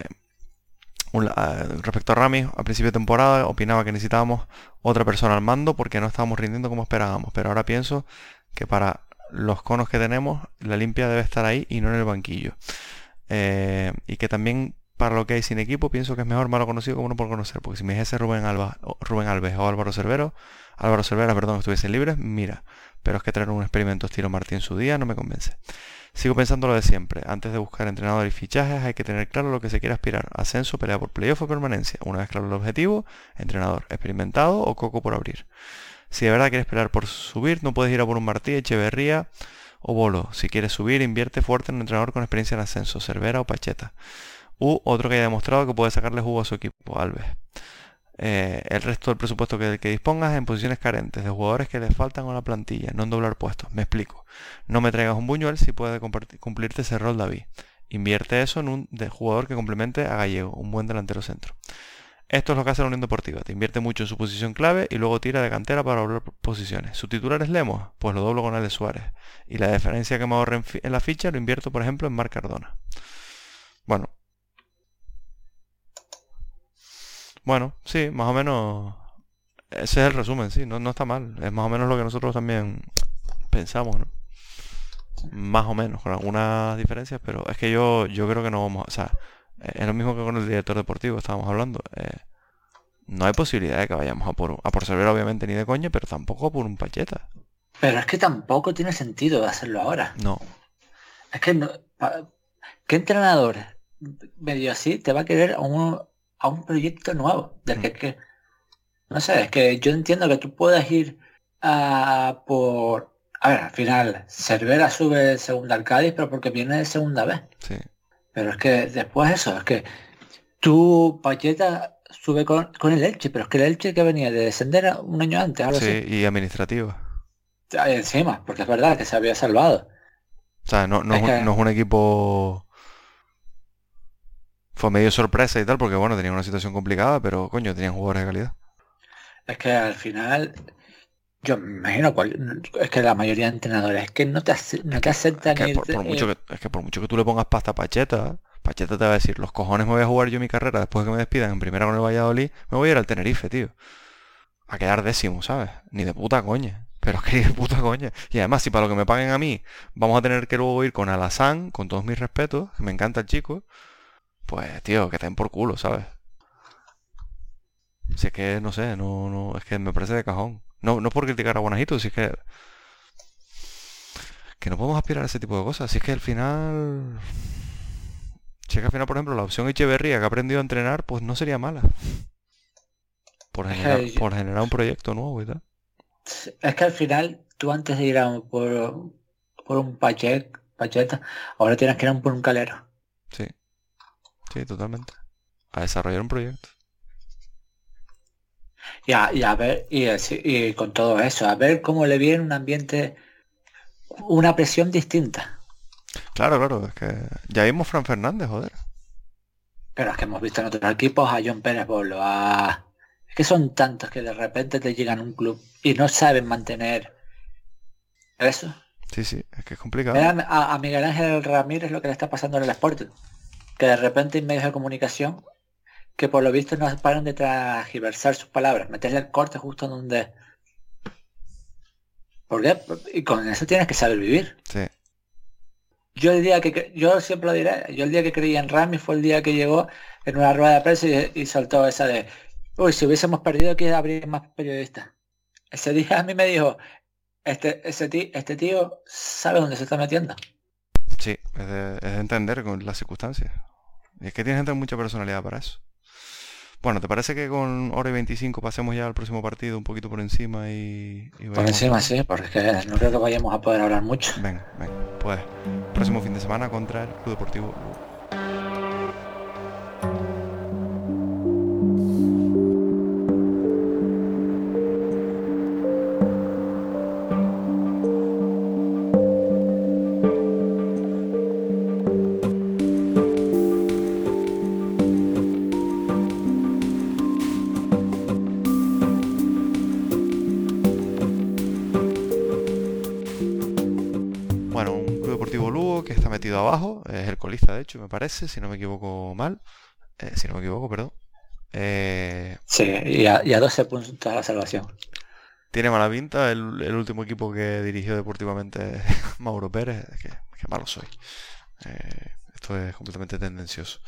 un- a- respecto a Rami, a principio de temporada opinaba que necesitábamos otra persona al mando porque no estábamos rindiendo como esperábamos, pero ahora pienso que para los conos que tenemos, la limpia debe estar ahí y no en el banquillo. Eh, y que también para lo que hay sin equipo, pienso que es mejor malo conocido como no por conocer, porque si me dijese Rubén, Alba, Rubén Alves o Álvaro Cervero, Álvaro Cervera, perdón, estuviesen libres, mira, pero es que traer un experimento estilo Martín su día no me convence. Sigo pensando lo de siempre. Antes de buscar entrenador y fichajes hay que tener claro lo que se quiere aspirar. Ascenso, pelea por playoff o permanencia. Una vez claro el objetivo, entrenador experimentado o coco por abrir. Si de verdad quieres pelear por subir, no puedes ir a por un Martí, Echeverría o Bolo. Si quieres subir, invierte fuerte en un entrenador con experiencia en ascenso, Cervera o Pacheta. U otro que haya demostrado que puede sacarle jugo a su equipo, Alves. Eh, el resto del presupuesto que, dispongas en posiciones carentes, de jugadores que les faltan a la plantilla, no en doblar puestos. Me explico. No me traigas un Buñuel si puede cumplirte ese rol David. Invierte eso en un jugador que complemente a Gallego, un buen delantero centro. Esto es lo que hace la Unión Deportiva. Te invierte mucho en su posición clave y luego tira de cantera para doblar posiciones. ¿Su titular es Lemos? Pues lo doblo con el de Suárez. Y la diferencia que me ahorre en la ficha lo invierto, por ejemplo, en Marc Cardona. Bueno. Bueno, sí, más o menos. Ese es el resumen, sí, no, no está mal. Es más o menos lo que nosotros también pensamos, ¿no? Más o menos, con algunas diferencias, pero es que yo, yo creo que no vamos, o sea, es lo mismo que con el director deportivo estábamos hablando. eh, no hay posibilidad de que vayamos a por, un- a por Cervera, obviamente, ni de coña, pero tampoco por un Pacheta. Pero es que tampoco tiene sentido hacerlo ahora. No, Es que no, ¿qué entrenador medio así te va a querer a un, a un proyecto nuevo? Del que, que- no sé, es que yo entiendo que tú puedas ir a por... A ver, al final, Cervera sube segunda al Cádiz, pero porque viene de segunda vez. sí. Pero es que después eso, es que tú, Pacheta, sube con, con el Elche, pero es que el Elche que venía de descender un año antes, algo Sí, y administrativa. así. Ahí encima, porque es verdad que se había salvado. O sea, no, no, es, Es un, que- no es un equipo... Fue medio sorpresa y tal, porque bueno, tenían una situación complicada, pero coño, tenían jugadores de calidad. Es que al final, yo me imagino, cual- es que la mayoría de entrenadores es que no te, no te aceptan Que por, irte- por mucho que, es que por mucho que tú le pongas pasta a Pacheta, Pacheta te va a decir, los cojones me voy a jugar yo mi carrera después de que me despidan en primera con el Valladolid, me voy a ir al Tenerife, tío. A quedar décimo, ¿sabes? Ni de puta coña. Pero es que ni de puta coña. Y además, si para lo que me paguen a mí, vamos a tener que luego ir con Alazán, con todos mis respetos, que me encanta el chico, pues, tío, que te den por culo, ¿sabes? Si es que, no sé, no, no, es que me parece de cajón. No, no por criticar a Guanajito, si es que que no podemos aspirar a ese tipo de cosas. Si es que al final... Si es que al final, por ejemplo, la opción Echeverría que ha aprendido a entrenar, pues no sería mala. Por generar, por generar un proyecto nuevo y tal. Es que al final, tú antes de ir a por, por un Pachet, Pacheta, ahora tienes que ir a un- por un calero. Sí. Sí, totalmente. A desarrollar un proyecto. Y a, y a ver, y, y con todo eso, a ver cómo le viene un ambiente, una presión distinta. Claro, claro, es que ya vimos Fran Fernández, joder. Pero es que hemos visto en otros equipos a John Pérez Bolo, a... Es que son tantos que de repente te llegan a un club y no saben mantener eso. Sí, sí, es que es complicado. A, a Miguel Ángel Ramírez lo que le está pasando en el Sporting. Que de repente en medios de comunicación, que por lo visto no paran de transgiversar sus palabras, meterle el corte justo donde... ¿Por qué? Y con eso tienes que saber vivir. Sí, Yo el día que yo siempre lo diré, yo el día que creí en Rami fue el día que llegó en una rueda de prensa y, y soltó esa de uy, si hubiésemos perdido aquí habría más periodistas. Ese día a mí me dijo, este, ese tío, este tío sabe dónde se está metiendo. sí, es de, es de entender con las circunstancias. Y es que tiene gente con mucha personalidad para eso. Bueno, ¿te parece que con hora y 25 pasemos ya al próximo partido un poquito por encima y... por encima, sí, porque no creo que vayamos a poder hablar mucho. Venga, venga. Pues próximo fin de semana contra el Club Deportivo me parece, si no me equivoco mal. Eh, si no me equivoco, perdón. Eh, sí, y a, 12 puntos a la salvación. Tiene mala pinta el, último equipo que dirigió deportivamente Mauro Pérez. Que, que malo soy. Eh, esto es completamente tendencioso.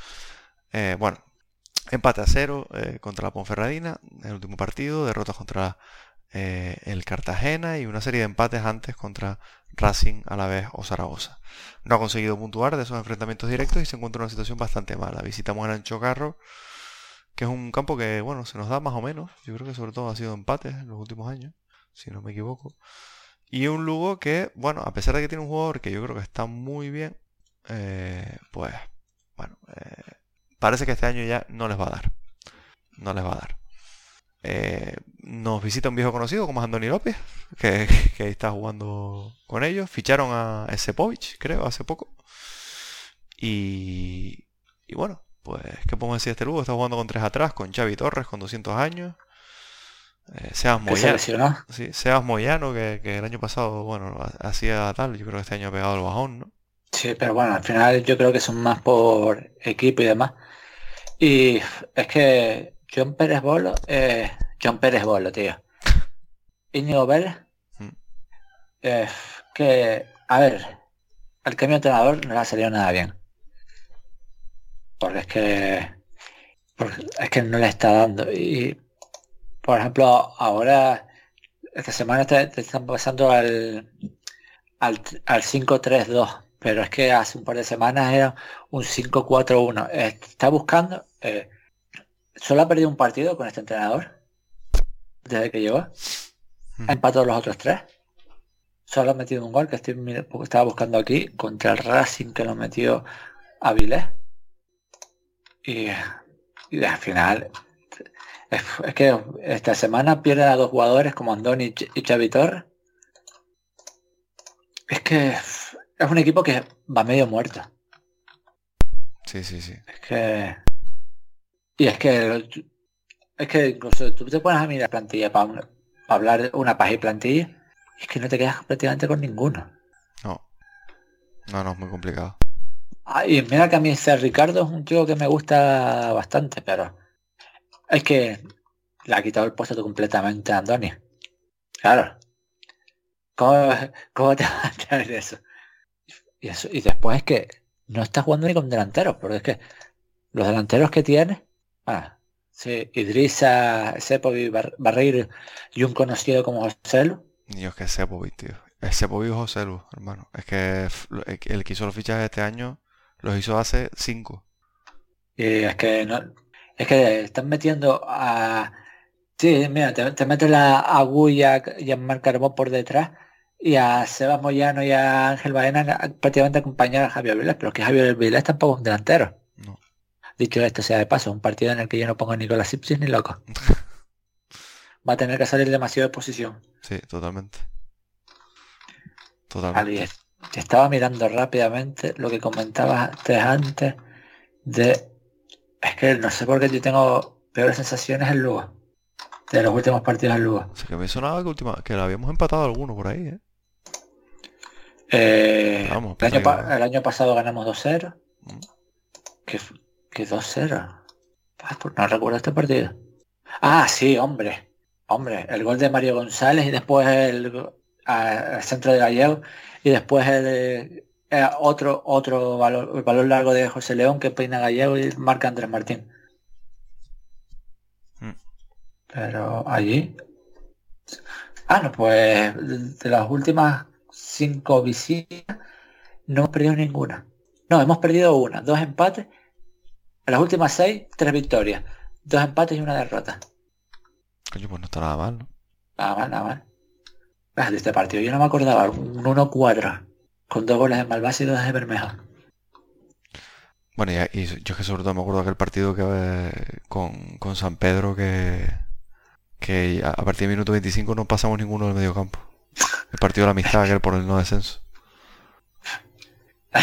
bueno, empate a cero contra la Ponferradina en el último partido, derrotas contra el Cartagena y una serie de empates antes contra Racing a la vez o Zaragoza. No ha conseguido puntuar de esos enfrentamientos directos y se encuentra en una situación bastante mala. Visitamos el Ancho Carro, que es un campo que, bueno, se nos da más o menos. Yo creo que sobre todo ha sido empates en los últimos años, si no me equivoco. Y un Lugo que, bueno, a pesar de que tiene un jugador que yo creo que está muy bien, eh, pues, bueno, eh, parece que este año ya no les va a dar. No les va a dar. Eh, nos visita un viejo conocido como es Andoni López, que, que está jugando con ellos. Ficharon a Sepovich, creo, hace poco. Y, y bueno, pues, ¿qué podemos decir de este Lugo? Está jugando con tres atrás, con Xavi Torres, con 200 años. Eh, Sebas Moyano, sí, Sebas Moyano, que, que, el año pasado, bueno, hacía tal, yo creo que este año ha pegado el bajón, ¿no? Sí, pero bueno, al final yo creo que son más por equipo y demás. Y es que John Pérez Bolo, eh, John Pérez Bolo, tío. Íñigo Vélez, mm. eh, que, a ver, al cambio de entrenador no le ha salido nada bien. Porque es que, es que no le está dando. Y, por ejemplo, ahora, esta semana te, están pasando al, al, al 5-3-2 pero es que hace un par de semanas era un 5-4-1. Está buscando, eh, Solo ha perdido un partido con este entrenador. Desde que llegó. Ha empatado los otros tres. Solo ha metido un gol que estoy, estaba buscando aquí. Contra el Racing que lo metió a Vilés. Y, y al final. Es, que esta semana pierde a dos jugadores como Andoni y Xavi Torres. Es que es un equipo que va medio muerto. Sí, sí, sí. Es que y es que es que incluso tú te pones a mirar plantilla para, hablar de una página y plantilla, y es que no te quedas prácticamente con ninguno. No. No, no, es muy complicado. Ah, y mira que a mí ese Ricardo es un tío que me gusta bastante, pero es que le ha quitado el puesto completamente a Andoni. Claro. ¿Cómo, te va a traer eso? Y, eso? y después es que no está jugando ni con delanteros, porque es que los delanteros que tiene Ah, sí, Idrisa, Sepovic, Barreiro y un conocido como Joselu. Dios, que Sepovic, tío. Es Sepovic o Joselu, hermano. Es que el que hizo los fichajes este año los hizo hace cinco. Y es que no, es que están metiendo a Sí, mira, te, metes la agulla y a Marc Carbón por detrás y a Sebas Moyano y a Ángel Baena prácticamente acompañar a Javier Vilés, pero que Javier Vilés tampoco es un delantero. Dicho esto sea de paso, un partido en el que yo no pongo a Nicolás Sipsis ni loco. Va a tener que salir demasiado de posición. Sí, totalmente. Totalmente. te estaba mirando rápidamente lo que comentabas antes de... Es que no sé por qué yo tengo peores sensaciones en Lugo. De los últimos partidos en Lugo. que me sonaba que, última, que lo habíamos empatado alguno por ahí, ¿eh? eh el, año, pasado ganamos 2-0. Mm. Que ¿Qué dos era? Pues no recuerdo este partido. Ah, sí, hombre. Hombre, el gol de Mario González y después el, centro de Gallego y después el, eh, otro otro valor, el valor largo de José León que peina Gallego y marca Andrés Martín. Mm. Pero allí. Ah, no, pues de las últimas cinco visitas no hemos perdido ninguna. No, hemos perdido una, dos empates En las últimas seis, tres victorias, dos empates y una derrota. Coño, pues no está nada mal, ¿no? Nada mal, nada mal. Ah, de este partido yo no me acordaba, un 1-4, con dos goles de Malvasi y dos de Bermejo. Bueno, y, y yo que sobre todo me acuerdo aquel partido que eh, con, con San Pedro que, que a a partir del minuto 25 no pasamos ninguno del medio campo. El partido de la amistad, aquel por el no descenso.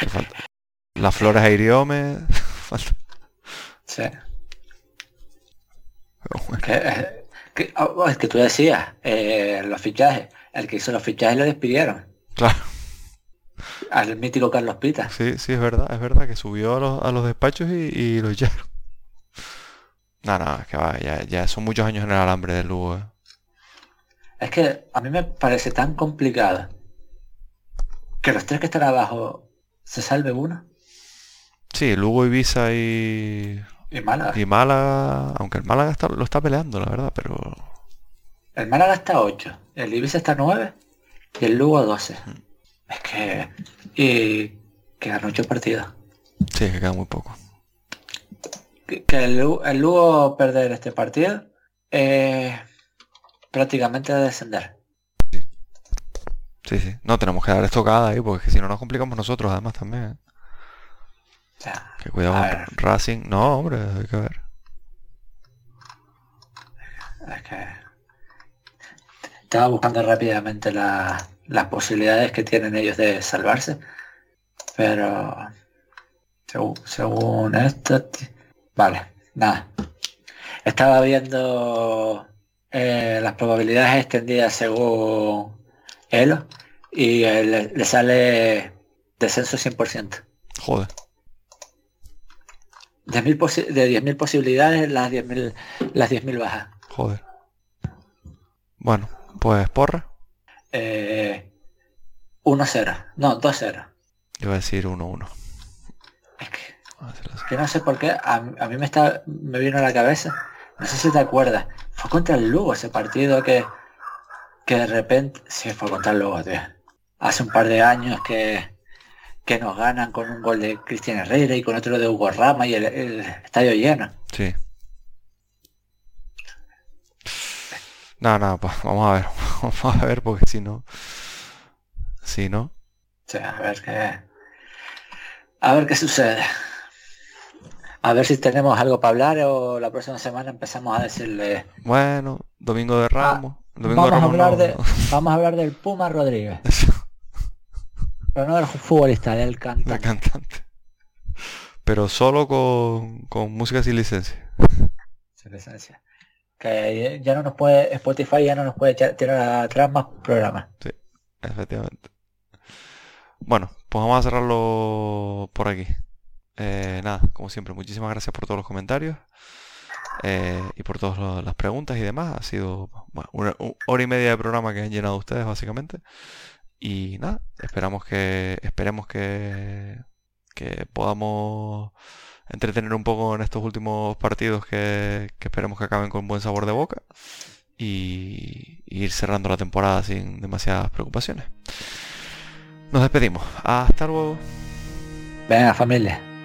Que falta- Las flores a Iriome. falta- Sí. bueno. Que, eh, que- oh, es que tú decías, eh, los fichajes, el que hizo los fichajes lo despidieron. Claro, Al mítico Carlos Pita. sí, sí, es verdad, es verdad que subió a los, a los despachos y, y lo echaron. No, no, es que va, ya, ya son muchos años en el alambre del Lugo. eh. Es que a mí me parece tan complicado que los tres que están abajo se salve uno Sí, Lugo, Ibiza y, y Málaga. y Málaga, aunque el Málaga está- lo está peleando, la verdad, pero El Málaga está 8, el Ibiza está 9 y el Lugo 12. Es que... Y que ganó 8 partidos. sí, que queda muy poco. Que, que el, Lu- el Lugo perder este partido eh, prácticamente de descender. Sí, sí. No, tenemos que dar estocada ahí, porque si no nos complicamos nosotros además también. ¿eh? Que cuidado con. Racing. No, hombre, hay que ver. es que... Estaba buscando rápidamente la- las posibilidades que tienen ellos de salvarse. Pero... Según, según esto... Vale, nada. Estaba viendo eh, las probabilidades extendidas según Elo y eh, le, le sale descenso 100%. Joder. 10.000 posi- de 10.000 posibilidades, las 10.000 las 10.000 bajas. Joder. Bueno, pues porra. Eh, 1-0. No, 2-0. Yo voy a decir 1-1. Es que, que no sé por qué. A, a mí me está me vino a la cabeza. No sé si te acuerdas. Fue contra el Lugo ese partido que, que de repente... Sí, fue contra el Lugo, tío. Hace un par de años que, que nos ganan con un gol de Cristian Herrera y con otro de Hugo Rama y el, el estadio lleno. Sí. No, no, pues vamos a ver. Vamos a ver, porque si no... Si no... Sea, a ver qué. A ver qué sucede. A ver si tenemos algo para hablar o la próxima semana empezamos a decirle. Bueno, Domingo de Ramos. Domingo Vamos de a Ramos hablar no. de. Vamos a hablar del Puma Rodríguez. Pero no del futbolista, del de cantante. cantante. Pero solo con, con música sin licencia. Sin licencia. Que ya no nos puede. Spotify ya no nos puede echar, tirar atrás más programas. Efectivamente. Bueno, pues vamos a cerrarlo por aquí. Eh, nada, como siempre, muchísimas gracias por todos los comentarios eh, y por todas las preguntas y demás. Ha sido bueno, una hora y media de programa que han llenado ustedes, básicamente. Y nada, esperamos que, esperemos que, que podamos entretener un poco en estos últimos partidos que, esperemos que acaben con buen sabor de boca y, y ir cerrando la temporada sin demasiadas preocupaciones. Nos despedimos. Hasta luego. Venga, familia.